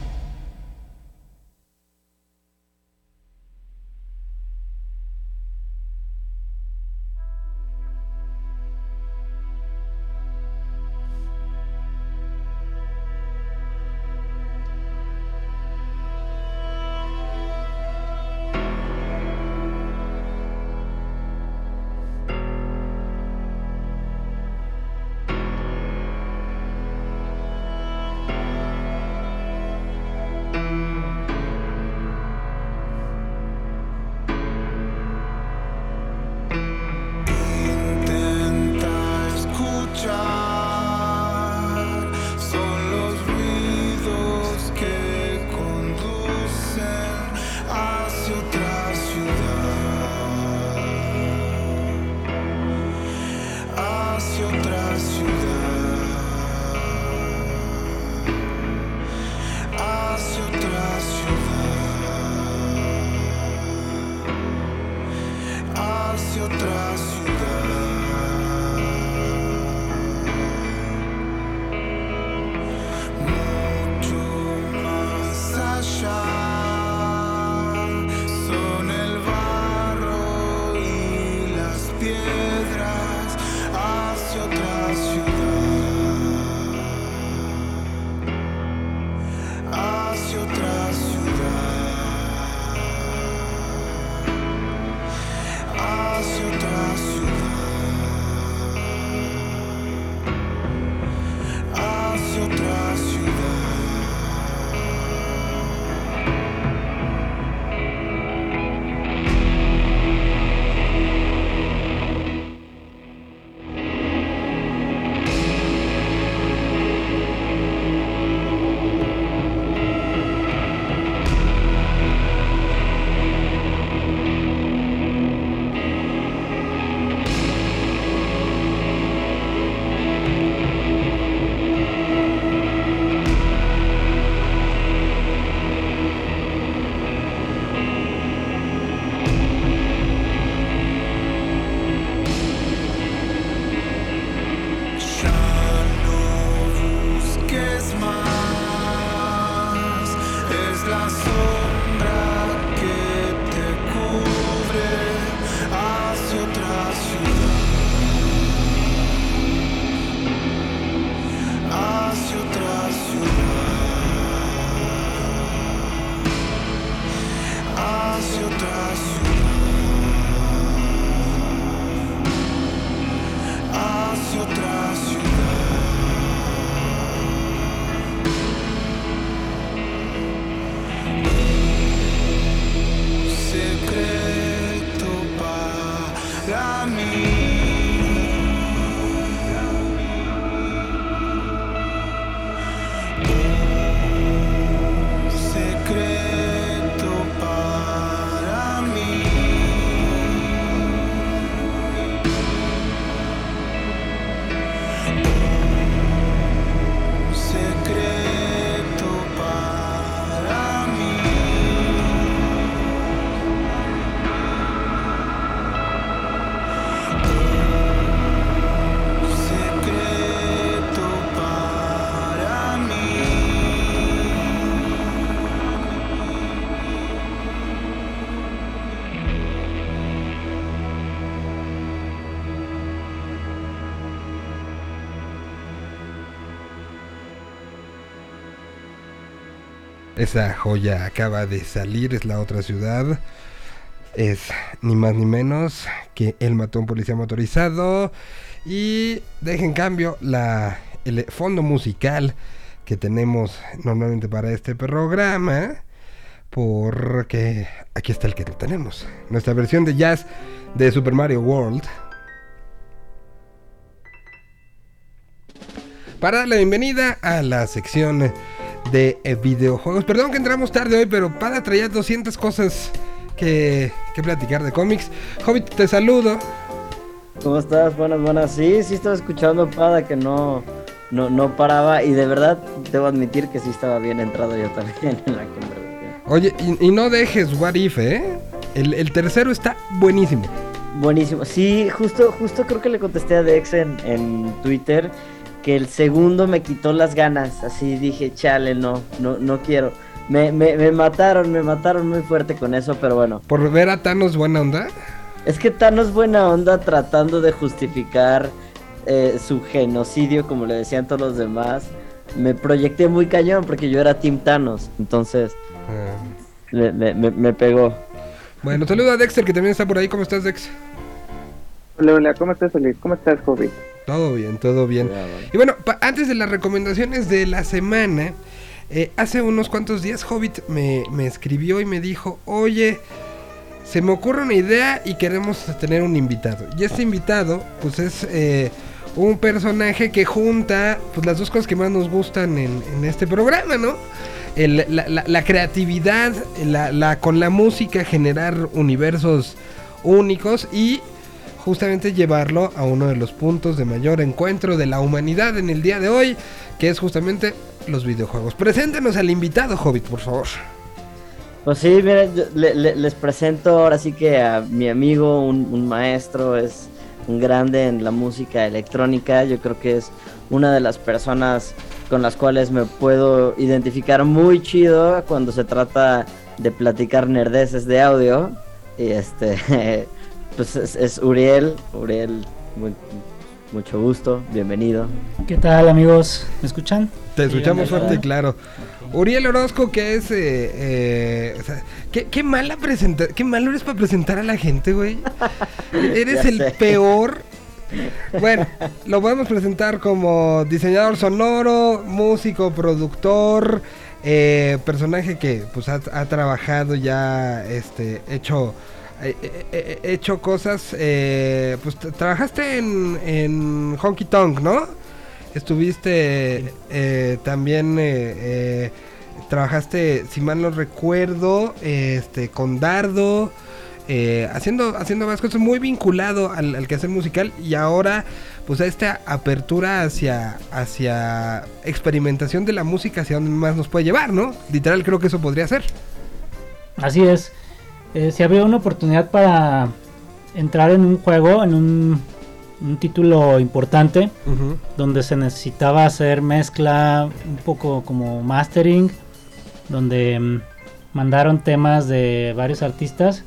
Esa joya acaba de salir, es la otra ciudad. Es ni más ni menos que él mató a un policía motorizado. Y deja en cambio la, el fondo musical que tenemos normalmente para este programa. Porque aquí está el que tenemos. Nuestra versión de jazz de Super Mario World. Para darle bienvenida a la sección de eh, videojuegos. Perdón que entramos tarde hoy, pero para traer 200 cosas que, que platicar de cómics. Hobbit, te saludo. ¿Cómo estás? Buenas, buenas. Sí, sí estaba escuchando Pada que no, no, no paraba y de verdad debo admitir que sí estaba bien entrado yo también en la conversación. Oye, y, y no dejes What If, ¿eh? El, el tercero está buenísimo. Buenísimo. Sí, justo, justo creo que le contesté a Dex en, en Twitter que el segundo me quitó las ganas. Así dije, chale, no, no, no quiero. Me, me, me mataron, me mataron muy fuerte con eso, pero bueno. ¿Por ver a Thanos buena onda? Es que Thanos buena onda tratando de justificar eh, su genocidio, como le decían todos los demás. Me proyecté muy cañón porque yo era Team Thanos. Entonces, le- le- me, me pegó. Bueno, saludo a Dexter que también está por ahí. ¿Cómo estás, Dex? Hola, hola, ¿cómo estás, Oli? ¿Cómo estás, Hobbit? Todo bien, todo bien. Y bueno, antes de las recomendaciones de la semana, eh, hace unos cuantos días Hobbit me, me escribió y me dijo, oye, se me ocurre una idea y queremos tener un invitado. Y este invitado, pues es eh, un personaje que junta pues, las dos cosas que más nos gustan en, en este programa, ¿no? El- la, la- la creatividad, la, la- con la música generar universos únicos y justamente llevarlo a uno de los puntos de mayor encuentro de la humanidad en el día de hoy, que es justamente los videojuegos. Preséntenos al invitado, Hobbit, por favor. Pues sí, miren, le- le- les presento ahora sí que a mi amigo, un, un maestro, es un grande en la música electrónica. Yo creo que es una de las personas con las cuales me puedo identificar muy chido cuando se trata de platicar nerdeces de audio. Y este, pues es, es Uriel. Uriel, muy- mucho gusto, bienvenido. ¿Qué tal amigos? ¿Me escuchan? Te escuchamos fuerte y claro. Uriel Orozco, que es. eh, eh, o sea, ¿qué, qué mala presenta qué malo eres para presentar a la gente, güey. Eres el peor. Bueno, lo podemos presentar como diseñador sonoro, músico, productor, eh, personaje que pues ha, ha trabajado ya, este, hecho, eh, eh, eh, hecho cosas, eh, pues trabajaste en, en Honky Tonk, ¿no? Estuviste eh, también, eh, eh, trabajaste, si mal no recuerdo, este, con Dardo, eh, haciendo, haciendo más cosas muy vinculado al, al quehacer musical y ahora pues a esta apertura hacia, hacia experimentación de la música hacia donde más nos puede llevar, ¿no? Literal creo que eso podría ser. Así es. Eh, se abrió una oportunidad para entrar en un juego, en un, un título importante, donde se necesitaba hacer mezcla, un poco como mastering, donde mm, mandaron temas de varios artistas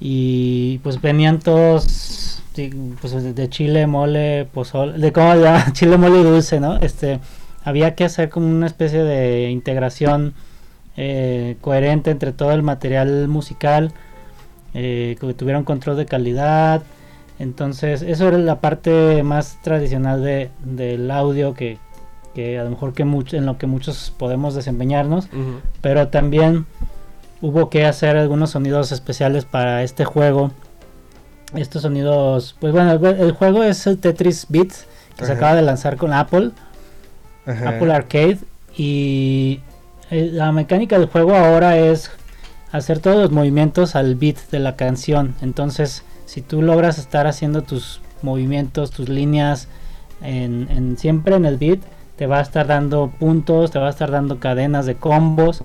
y pues venían todos pues, de chile, mole, pozole, de cómo llama, chile, mole y dulce, ¿no? Este, había que hacer como una especie de integración eh, coherente entre todo el material musical, eh, que tuviera un control de calidad. Entonces, eso era la parte más tradicional de, del audio que, que a lo mejor que mucho, en lo que muchos podemos desempeñarnos, pero también hubo que hacer algunos sonidos especiales para este juego. Estos sonidos, pues bueno, el, el juego es el Tetris Beat que se acaba de lanzar con Apple. Apple Arcade y la mecánica del juego ahora es hacer todos los movimientos al beat de la canción. Entonces, si tú logras estar haciendo tus movimientos, tus líneas en, siempre en el beat, te va a estar dando puntos, te va a estar dando cadenas de combos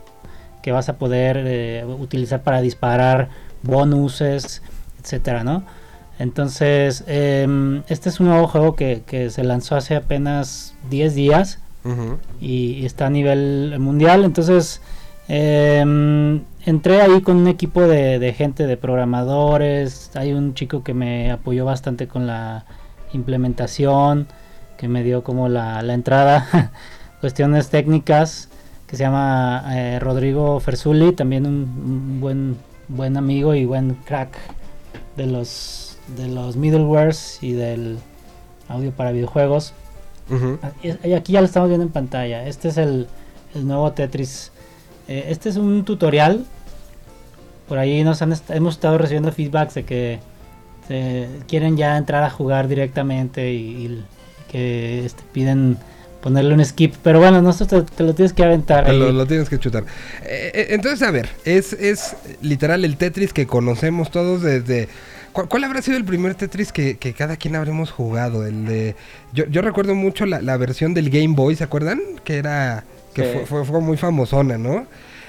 que vas a poder eh, utilizar para disparar bonuses, etcétera, ¿no? Entonces, em, este es un nuevo juego que, que se lanzó hace apenas 10 días Y, está a nivel mundial. Entonces, em, entré ahí con un equipo de, de gente, de programadores. Hay un chico que me apoyó bastante con la implementación, que me dio como la, la entrada, cuestiones técnicas que se llama eh, Rodrigo Fersuli, también un, un buen, buen amigo y buen crack de los, de los middlewares y del audio para videojuegos. Y aquí ya lo estamos viendo en pantalla. Este es el, el nuevo Tetris. Eh, este es un tutorial. Por ahí nos han est- hemos estado recibiendo feedbacks de que se quieren ya entrar a jugar directamente y, y que este, piden ponerle un skip. Pero bueno, no te, te lo tienes que aventar. Te ahí. lo, lo tienes que chutar. Eh, eh, entonces, a ver, es, es literal el Tetris que conocemos todos desde... ¿Cuál, cuál habrá sido el primer Tetris que, que cada quien habremos jugado? El de... Yo, yo recuerdo mucho la, la versión del Game Boy, ¿se acuerdan? Que era... Que Sí. fue, fue, fue muy famosona, ¿no?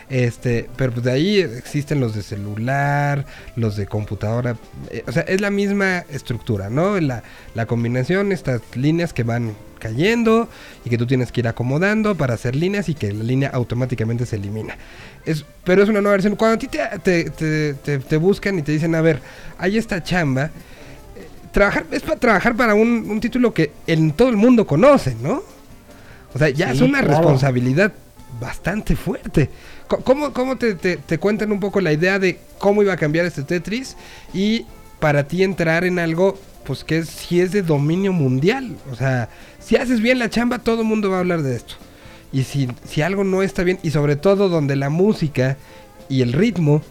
Este, pero pues de ahí existen los de celular, los de computadora, eh, o sea, es la misma estructura, ¿no? La, la combinación, estas líneas que van cayendo y que tú tienes que ir acomodando para hacer líneas y que la línea automáticamente se elimina. Es, pero es una nueva versión. Cuando a ti te, te, te- buscan y te dicen, a ver, hay esta chamba, eh, trabajar, es para trabajar para un, un título que en todo el mundo conoce, ¿no? O sea, ya Sí, es una claro. responsabilidad bastante fuerte. ¿Cómo, cómo te, te- te cuentan un poco la idea de cómo iba a cambiar este Tetris? Y para ti entrar en algo, pues que es, si es de dominio mundial. O sea, si haces bien la chamba, todo el mundo va a hablar de esto. Y si, si algo no está bien, y sobre todo donde la música y el ritmo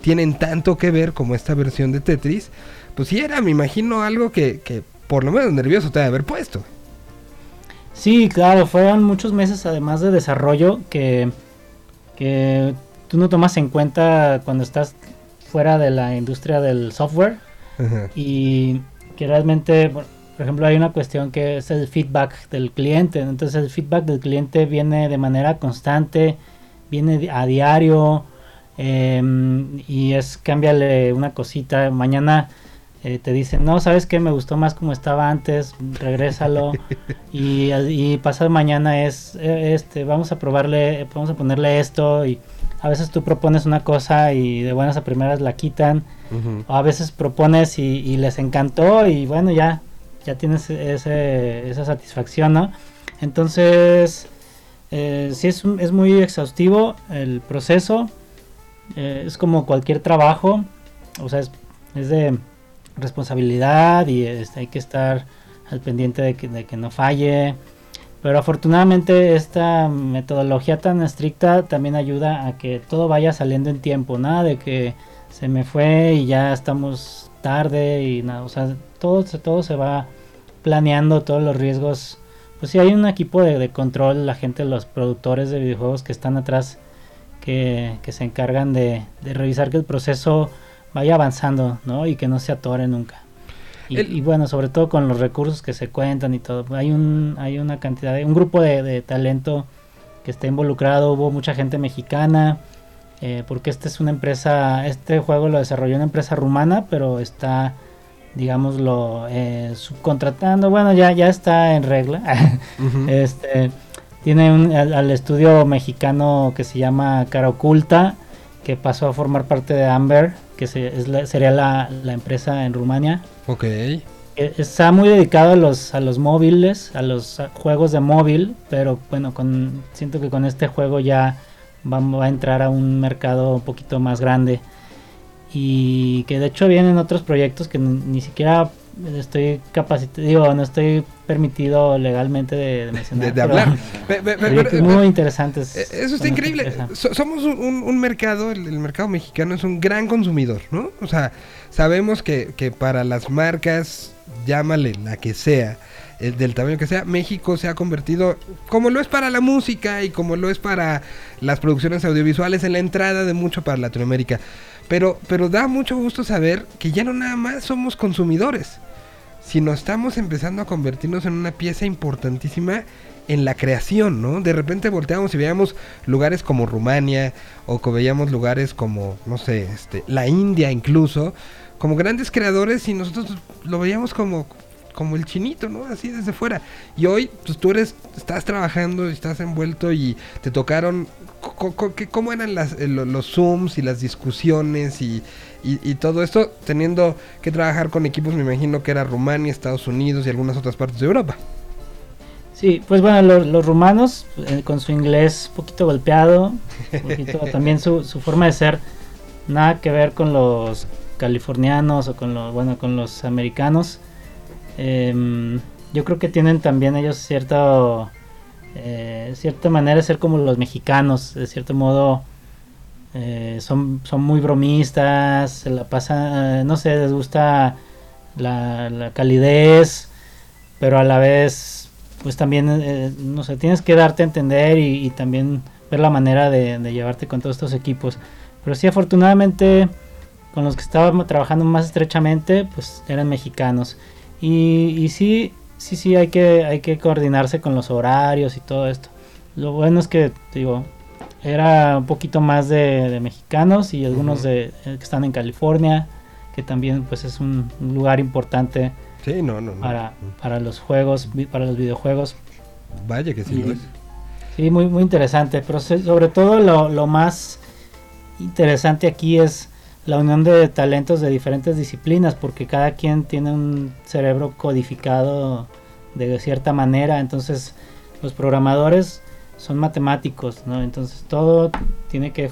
tienen tanto que ver como esta versión de Tetris, pues sí era, me imagino, algo que, que por lo menos nervioso te debe haber puesto. Sí, claro, fueron muchos meses además de desarrollo que, que tú no tomas en cuenta cuando estás fuera de la industria del software Ajá. y que realmente, por ejemplo, hay una cuestión que es el feedback del cliente. Entonces el feedback del cliente viene de manera constante, viene a diario em, y es cámbiale una cosita. Mañana eh, te dicen, no, ¿sabes qué? Me gustó más como estaba antes, regrésalo. y, y pasado mañana es, eh, este, vamos a probarle, vamos a ponerle esto y a veces tú propones una cosa y de buenas a primeras la quitan. O a veces propones y, y les encantó y bueno, ya, ya tienes esa satisfacción, ¿no? Entonces, eh, sí es, es muy exhaustivo el proceso. eh, es como cualquier trabajo. O sea, es, es de responsabilidad y este, hay que estar al pendiente de que, de que no falle. Pero afortunadamente esta metodología tan estricta también ayuda a que todo vaya saliendo en tiempo, nada de que se me fue y ya estamos tarde y nada, o sea, todo, todo se va planeando, todos los riesgos. Pues sí, hay un equipo de, de control, la gente, los productores de videojuegos que están atrás, que, que se encargan de, de revisar que el proceso vaya avanzando, ¿no? Y que no se atore nunca. Y, El- y bueno, sobre todo con los recursos que se cuentan y todo. Hay un, hay una cantidad de, un grupo de, de talento que está involucrado, hubo mucha gente mexicana, eh, porque esta es una empresa, este juego lo desarrolló una empresa rumana, pero está, digámoslo, eh, subcontratando, bueno, ya, ya está en regla. Este tiene un, al, al estudio mexicano que se llama Cara Oculta, que pasó a formar parte de Amber, que se- es la- sería la, la empresa en Rumania. Ok. Eh, Está muy dedicado a los, a los móviles, a los juegos de móvil, pero bueno, con, siento que con este juego ya va, va a entrar a un mercado un poquito más grande. Y que de hecho vienen otros proyectos que ni, siquiera estoy capacitado, digo, no estoy permitido legalmente de, de mencionar. De, hablar. Pero- muy interesantes. Eh, Eso está increíble. somos un, un- un mercado, el, el mercado mexicano es un gran consumidor, ¿no? O sea, sabemos que, que para las marcas, llámale la que sea, el del tamaño que sea, México se ha convertido, como lo es para la música y como lo es para las producciones audiovisuales, en la entrada de mucho para Latinoamérica. Pero, pero da mucho gusto saber que ya no nada más somos consumidores, sino estamos empezando a convertirnos en una pieza importantísima en la creación, ¿no? De repente volteamos y veíamos lugares como Rumania o veíamos lugares como, no sé, este, la India incluso, como grandes creadores y nosotros lo veíamos como como el chinito, ¿no? Así desde fuera. Y hoy, pues tú eres, estás trabajando, estás envuelto y te tocaron, co- co- ¿qué- ¿cómo eran las, eh, lo- los Zooms y las discusiones y, y- y todo esto? Teniendo que trabajar con equipos, me imagino que era Rumania, Estados Unidos y algunas otras partes de Europa. Sí, pues bueno, los, los rumanos, eh, con su inglés un poquito golpeado, poquito, también su, su forma de ser, nada que ver con los californianos o con los, bueno, con los americanos. Em, yo creo que tienen también ellos cierto, eh, cierta manera de ser como los mexicanos, de cierto modo. eh, son, son muy bromistas, se la pasan, eh, no sé, les gusta la, calidez, pero a la vez, pues también, no sé, tienes que darte a entender y, y también ver la manera de, de llevarte con todos estos equipos. Pero sí, afortunadamente, con los que estábamos trabajando más estrechamente, pues eran mexicanos. Y, y sí, sí, sí, hay que, hay que coordinarse con los horarios y todo esto. Lo bueno es que, digo, era un poquito más de, de mexicanos y algunos de, eh, que están en California, que también pues es un, un lugar importante Sí, no, no, no. para, para los juegos, para los videojuegos. Vaya que sí Y- lo es. Sí, muy, muy interesante, pero sobre todo lo, lo más interesante aquí es la unión de talentos de diferentes disciplinas, porque cada quien tiene un cerebro codificado de cierta manera, entonces los programadores son matemáticos, ¿no? Entonces todo tiene que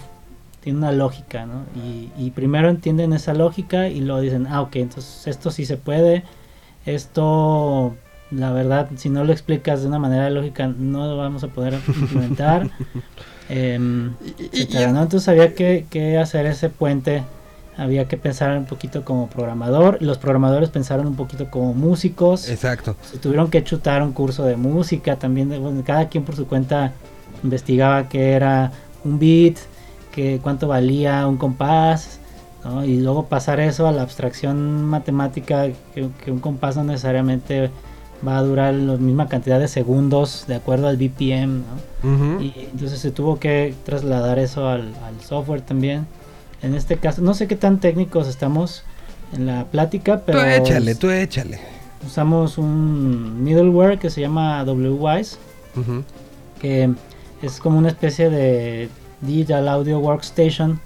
tiene una lógica, ¿no? Y, y primero entienden esa lógica y luego dicen, ah, ok, entonces esto sí se puede, esto, la verdad, si no lo explicas de una manera lógica, no lo vamos a poder implementar. Em, etcétera, ¿no? Entonces había que, que hacer ese puente, había que pensar un poquito como programador, los programadores pensaron un poquito como músicos, Exacto. se tuvieron que chutar un curso de música, también de- bueno, cada quien por su cuenta investigaba qué era un beat, que cuánto valía un compás, ¿no? y luego pasar eso a la abstracción matemática, que, que un compás no necesariamente va a durar la misma cantidad de segundos de acuerdo al BPM, ¿no? Y entonces se tuvo que trasladar eso al, al software también. En este caso, no sé qué tan técnicos estamos en la plática, pero tú échale, tú échale. usamos un middleware que se llama WWise, que es como una especie de Digital Audio Workstation,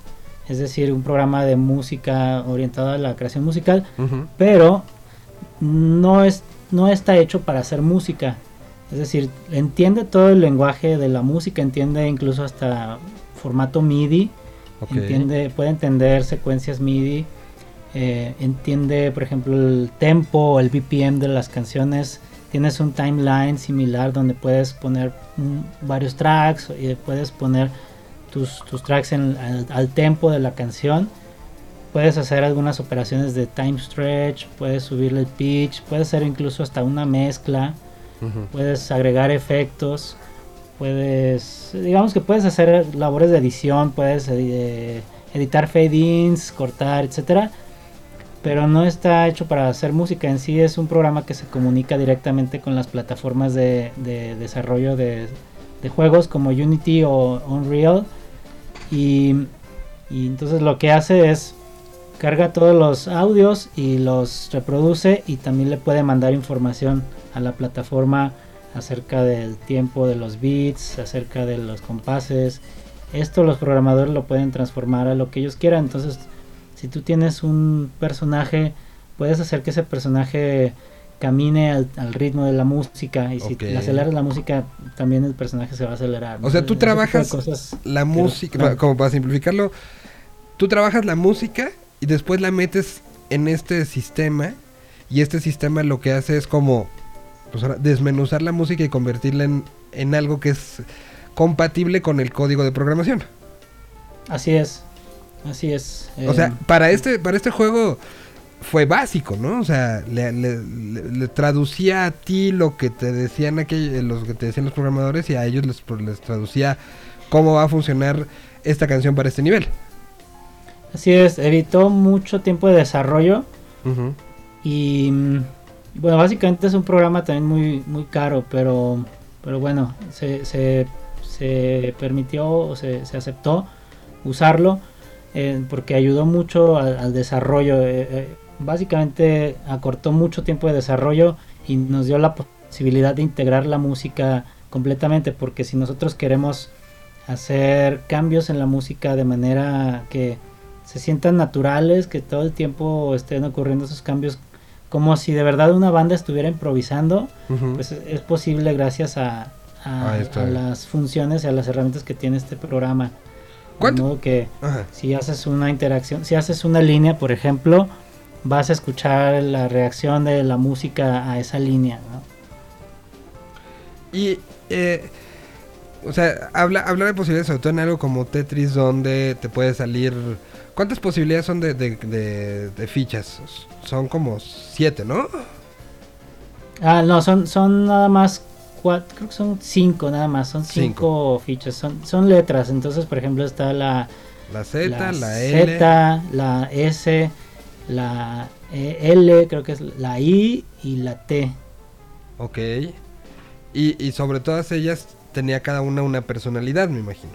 es decir, un programa de música orientado a la creación musical, pero no es no está hecho para hacer música. Es decir, entiende todo el lenguaje de la música, entiende incluso hasta formato MIDI, Entiende, puede entender secuencias MIDI, eh, entiende, por ejemplo, el tempo, el BPM de las canciones. Tienes un timeline similar donde puedes poner mm, varios tracks y puedes poner tus, tus tracks en- al, al tempo de la canción. Puedes hacer algunas operaciones de time stretch, puedes subirle el pitch, puedes hacer incluso hasta una mezcla, puedes agregar efectos, puedes, digamos que puedes hacer labores de edición, puedes eh, editar fade-ins, cortar, etcétera, pero no está hecho para hacer música. En sí, es un programa que se comunica directamente con las plataformas de, de desarrollo de, de juegos como Unity o Unreal. Y, y entonces lo que hace es carga todos los audios y los reproduce y también le puede mandar información a la plataforma acerca del tiempo de los beats, acerca de los compases. Esto los programadores lo pueden transformar a lo que ellos quieran. Entonces, si tú tienes un personaje, puedes hacer que ese personaje camine al, al ritmo de la música y si aceleras la música, también el personaje se va a acelerar. O sea, tú Ese trabajas cosas la música, como para simplificarlo, tú trabajas la música y después la metes en este sistema y este sistema lo que hace es como pues ahora, desmenuzar la música y convertirla en, en algo que es compatible con el código de programación. Así es, así es. O sea, Eh, para este, para este juego fue básico, ¿no? O sea, le, le- le- le traducía a ti lo que te decían aquellos, los que te decían los programadores y a ellos les, pro- les traducía cómo va a funcionar esta canción para este nivel. Así es, evitó mucho tiempo de desarrollo y mm, bueno, básicamente es un programa también muy muy caro, pero pero bueno, se, se, permitió o se, se aceptó usarlo eh, porque ayudó mucho al, al desarrollo. eh, eh, básicamente acortó mucho tiempo de desarrollo y nos dio la posibilidad de integrar la música completamente, porque si nosotros queremos hacer cambios en la música de manera que se sientan naturales, que todo el tiempo estén ocurriendo esos cambios como si de verdad una banda estuviera improvisando, pues es es posible gracias a, las funciones y a las herramientas que tiene este programa. De ¿Cuánto? modo que Ajá. si haces una interacción, si haces una línea, por ejemplo, vas a escuchar la reacción de la música a esa línea, ¿no? Y, eh, o sea, habla, hablar de posibilidades, sobre todo en algo como Tetris, donde te puede salir... ¿Cuántas posibilidades son de, de, de- de fichas? Son como siete, ¿no? Ah, no, son, son nada más cuatro, creo que son cinco nada más, son cinco, fichas, son, son letras, entonces por ejemplo está la, La Z, la, L. Z, la S, la eh, L, creo que es la I y la T. Ok. Y, y sobre todas ellas tenía cada una una personalidad, me imagino.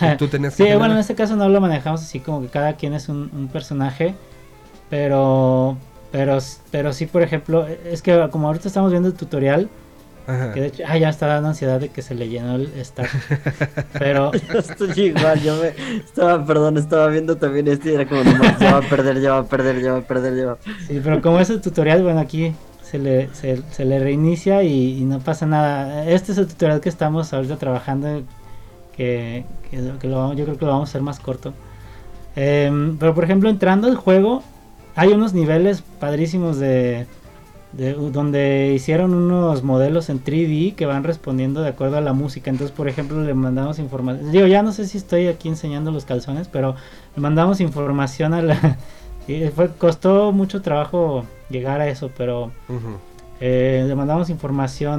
Tú tenías que sí, bueno, en este caso no lo manejamos así como que cada quien es un, un personaje, pero, pero, pero sí, por ejemplo, es que como ahorita estamos viendo el tutorial, Ajá. que de hecho, ah, ya está dando ansiedad de que se le llenó el stack, pero... Yo estoy igual, yo me estaba, perdón, estaba viendo también este y era como, no, ya va a perder, ya va a perder, ya va a perder, ya va. Sí, pero como es el tutorial, bueno, aquí se le, se, se le reinicia y, y no pasa nada. Este es el tutorial que estamos ahorita trabajando, que, que lo- que lo vamos- yo creo que lo vamos a hacer más corto. Em, pero por ejemplo, entrando al juego, hay unos niveles padrísimos de, de- donde hicieron unos modelos en 3D que van respondiendo de acuerdo a la música. Entonces, por ejemplo, le mandamos información. Digo, ya no sé si estoy aquí enseñando los calzones, pero le mandamos información a la. fue, costó mucho trabajo llegar a eso, pero eh, le mandamos información